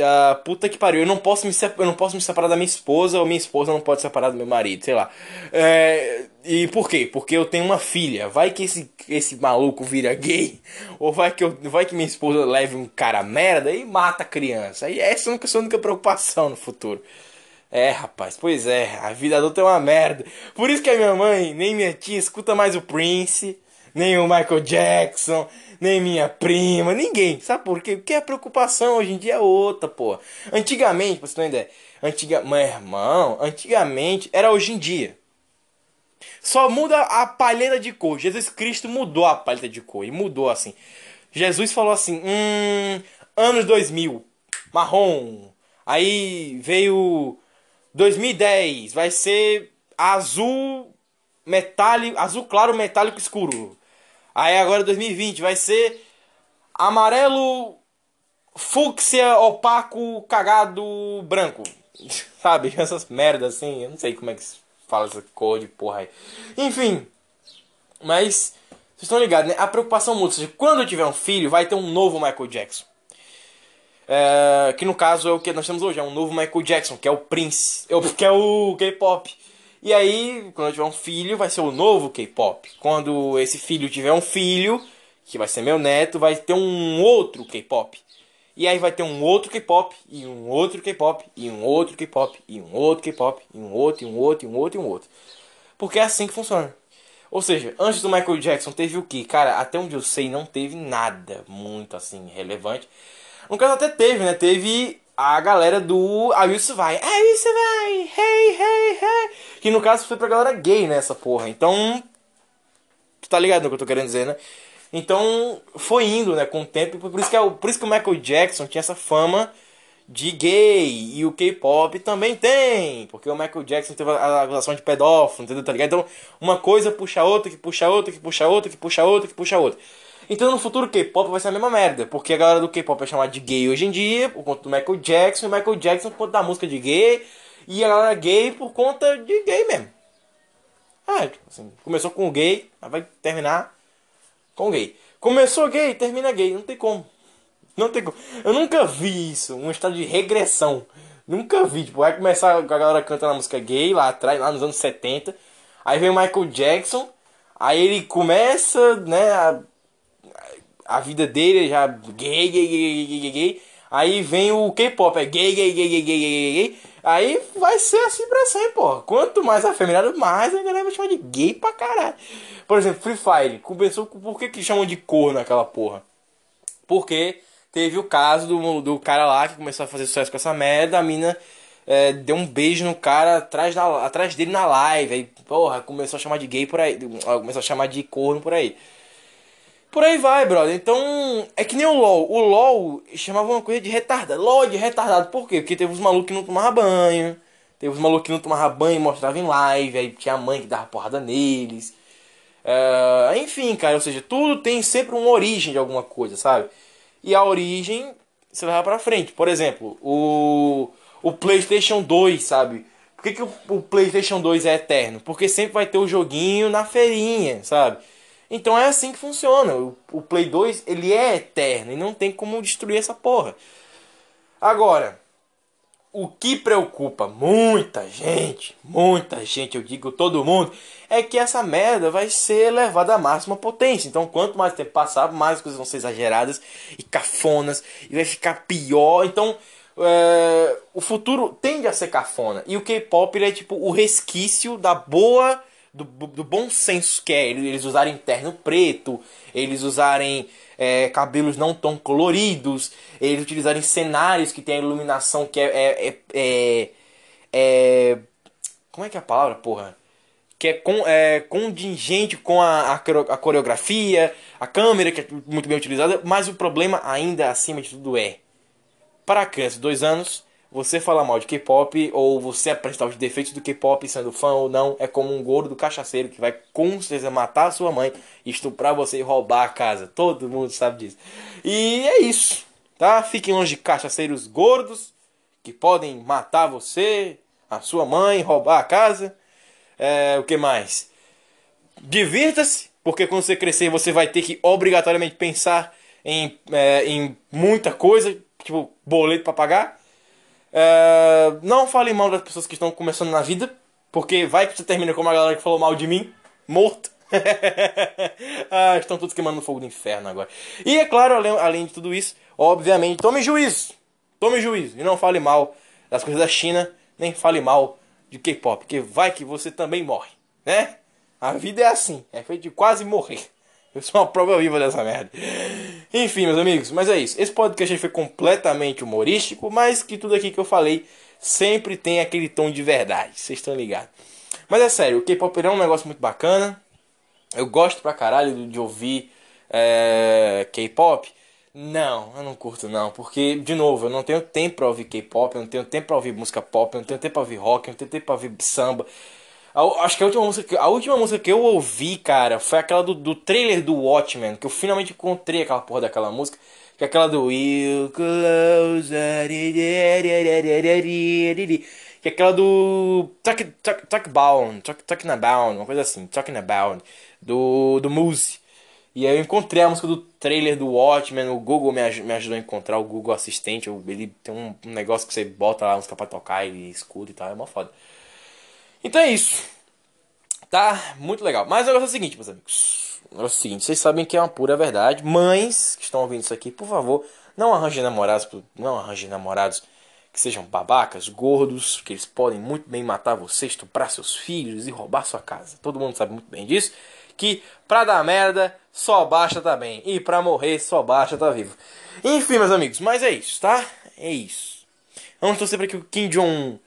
ah, puta que pariu, eu não posso me eu não posso me separar da minha esposa ou minha esposa não pode se separar do meu marido, sei lá. É, e por quê? Porque eu tenho uma filha. Vai que esse esse maluco vira gay ou vai que eu, vai que minha esposa leve um cara merda e mata a criança. Aí essa é a única, a única preocupação no futuro. É, rapaz, pois é, a vida adulta é uma merda. Por isso que a minha mãe, nem minha tia escuta mais o Prince, nem o Michael Jackson, nem minha prima, ninguém. Sabe por quê? Porque a preocupação hoje em dia é outra, pô. Antigamente, pra você ter uma ideia, antiga, meu irmão, antigamente era hoje em dia. Só muda a palheta de cor. Jesus Cristo mudou a palheta de cor. E mudou assim. Jesus falou assim: hum, anos 2000, marrom. Aí veio 2010, vai ser azul metálico, azul claro metálico escuro. Aí agora 2020 vai ser amarelo fúcsia opaco cagado branco. Sabe? Essas merdas assim, eu não sei como é que se fala essa cor de porra aí. Enfim, mas vocês estão ligados, né? A preocupação muda. Ou seja, quando eu tiver um filho, vai ter um novo Michael Jackson. É, que no caso é o que nós temos hoje, é um novo Michael Jackson, que é o Prince, é que é o K-pop. E aí, quando eu tiver um filho, vai ser o novo K-pop. Quando esse filho tiver um filho, que vai ser meu neto, vai ter um outro K-pop. E aí vai ter um outro K-pop, e um outro K-pop, e um outro K-pop, e um outro K-pop, e um outro, e um outro, e um outro, e um outro. Porque é assim que funciona. Ou seja, antes do Michael Jackson teve o que? Cara, até onde eu sei, não teve nada muito assim relevante. No caso até teve, né? Teve a galera do I Will Survive. I Will Survive! Hey, hey, hey! Que no caso foi pra galera gay, né? Essa porra. Então, tu tá ligado no que eu tô querendo dizer, né? Então, foi indo, né, com o tempo. Por isso que, é por isso que o Michael Jackson tinha essa fama de gay. E o K-pop também tem. Porque o Michael Jackson teve a acusação de pedófilo, entendeu? Tá ligado? Então, uma coisa puxa outra, que puxa outra, que puxa outra, que puxa outra, que puxa outra. Então, no futuro, o K-pop vai ser a mesma merda. Porque a galera do K-pop é chamada de gay hoje em dia, por conta do Michael Jackson. E o Michael Jackson por conta da música de gay. E a galera gay por conta de gay mesmo. É, tipo assim, começou com gay, vai terminar com gay. Começou gay, termina gay. Não tem como. Não tem como. Eu nunca vi isso, um estado de regressão. Nunca vi. Tipo, vai começar com a galera cantando a música gay lá atrás, lá nos anos 70. Aí vem o Michael Jackson. Aí ele começa, né, a, a vida dele já gay, gay, gay, gay, gay, gay. Aí vem o K-pop, é gay, gay, gay, gay, gay, gay, gay. Aí vai ser assim pra sempre, porra. Quanto mais afeminado, mais a galera vai chamar de gay pra caralho. Por exemplo, Free Fire. Começou com. Por que, que chamam de cor naquela porra? Porque teve o caso do, do cara lá que começou a fazer sucesso com essa merda. A mina é, deu um beijo no cara atrás, da, atrás dele na live. Aí, porra, começou a chamar de gay por aí. Começou a chamar de corno por aí. Por aí vai, brother. Então, é que nem o LoL. O LoL chamava uma coisa de retardado. LoL de retardado. Por quê? Porque teve os malucos que não tomavam banho. Teve os malucos que não tomavam banho e mostravam em live. Aí tinha a mãe que dava porrada neles. É, enfim, cara. Ou seja, tudo tem sempre uma origem de alguma coisa, sabe? E a origem você leva pra frente. Por exemplo, o, o PlayStation 2, sabe? Por que, que o, o PlayStation 2 é eterno? Porque sempre vai ter o joguinho na feirinha, sabe? Então é assim que funciona. O, o Play 2 ele é eterno e não tem como destruir essa porra. Agora, o que preocupa muita gente, muita gente, eu digo todo mundo, é que essa merda vai ser levada à máxima potência. Então, quanto mais tempo passar, mais as coisas vão ser exageradas e cafonas e vai ficar pior. Então, é, o futuro tende a ser cafona. E o K-pop é tipo o resquício da boa do, do bom senso que é eles usarem terno preto, eles usarem é, cabelos não tão coloridos, eles utilizarem cenários que tem a iluminação que é, é, é, é, é- como é que é a palavra, porra? Que é, com, é contingente com a, a, a coreografia, a câmera que é muito bem utilizada, mas o problema ainda acima de tudo é para a criança de 2 anos, você falar mal de K-pop ou você apresentar os defeitos do K-pop sendo fã ou não é como um gordo cachaceiro que vai com certeza matar a sua mãe, estuprar você e roubar a casa. Todo mundo sabe disso. E é isso, tá? Fiquem longe de cachaceiros gordos que podem matar você, a sua mãe, roubar a casa. É, o que mais? Divirta-se, porque quando você crescer você vai ter que obrigatoriamente pensar em, é, em muita coisa, tipo boleto pra pagar. É, não fale mal das pessoas que estão começando na vida, porque vai que você termina como a galera que falou mal de mim, morto. ah, estão todos queimando no fogo do inferno agora. E é claro, além, além de tudo isso, obviamente, tome juízo. Tome juízo e não fale mal das coisas da China, nem fale mal de K-pop, porque vai que você também morre, né? A vida é assim, é feito de quase morrer. Eu sou uma prova viva dessa merda. Enfim, meus amigos, mas é isso. Esse podcast foi completamente humorístico, mas que tudo aqui que eu falei sempre tem aquele tom de verdade. Vocês estão ligados. Mas é sério, o K-pop é um negócio muito bacana. Eu gosto pra caralho de ouvir é, K-pop. Não, eu não curto não, porque, de novo, eu não tenho tempo pra ouvir K-pop, eu não tenho tempo pra ouvir música pop, eu não tenho tempo pra ouvir rock, eu não tenho tempo pra ouvir samba. A- acho que a última música a última música que eu ouvi, cara, foi aquela do, do trailer do Watchmen, que eu finalmente encontrei aquela porra daquela música, que é aquela do You Closer, que é aquela do Talk, Talk, Talk Bound, Talk, Talking About, uma coisa assim, Talking About, do, do Muse. E aí eu encontrei a música do trailer do Watchmen, o Google me, aj- me ajudou a encontrar, o Google Assistente, ele tem um, um negócio que você bota lá a música pra tocar, ele escuta e tal, é uma foda. Então é isso. Tá? Muito legal. Mas o negócio é o seguinte, meus amigos. O negócio é o seguinte, vocês sabem que é uma pura verdade. Mães que estão ouvindo isso aqui, por favor, não arranjem namorados, não arranjem namorados que sejam babacas, gordos, que eles podem muito bem matar você, estuprar seus filhos e roubar sua casa. Todo mundo sabe muito bem disso. Que pra dar merda, só basta tá bem. E pra morrer, só basta tá vivo. Enfim, meus amigos, mas é isso, tá? É isso. Vamos torcer para que o Kim Jong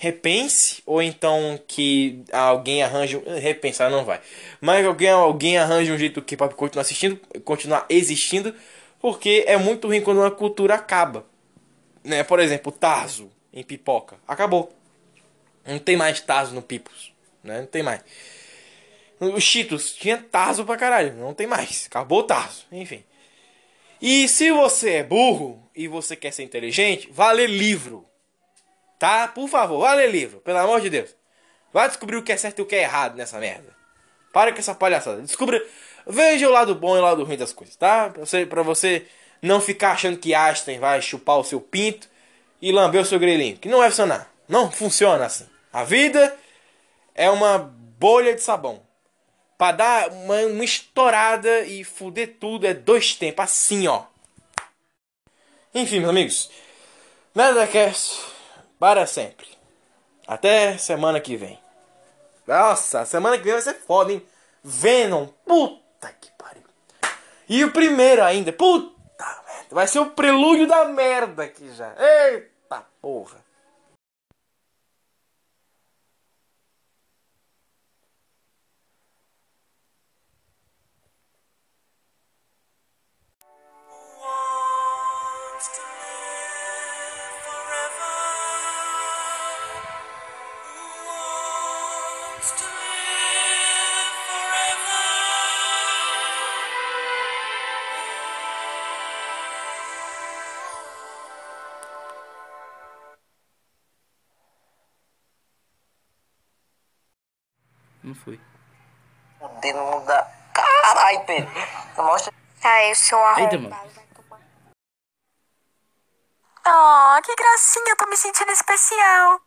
repense ou então que alguém arranje repensar não vai. Mas alguém alguém arranje um jeito que para continuar assistindo continuar existindo porque é muito ruim quando uma cultura acaba. Né? Por exemplo Tazo em pipoca. Acabou. Não tem mais Tazo no Pipos né? Não tem mais. Os Cheetos tinha Tazo pra caralho não tem mais. Acabou o Tazo enfim. E se você é burro e você quer ser inteligente vá ler livro Tá? Por favor, vá ler livro, pelo amor de Deus. Vai descobrir o que é certo e o que é errado nessa merda. Para com essa palhaçada. Descubra. Veja o lado bom e o lado ruim das coisas, tá? Pra você, pra você não ficar achando que Einstein vai chupar o seu pinto e lamber o seu grelhinho. Que não vai funcionar. Não funciona assim. A vida é uma bolha de sabão. Pra dar uma, uma estourada e fuder tudo é dois tempos. Assim, ó. Enfim, meus amigos. NerdaCast para sempre. Até semana que vem. Nossa, semana que vem vai ser foda, hein? Venom, puta que pariu. E o primeiro ainda, puta merda. Vai ser o prelúdio da merda aqui já. Eita porra. Não foi. O dedo não dá. Caralho, Pedro. Mostra. Aí, seu Eita, arrombado. mano. Oh, que gracinha, eu tô me sentindo especial.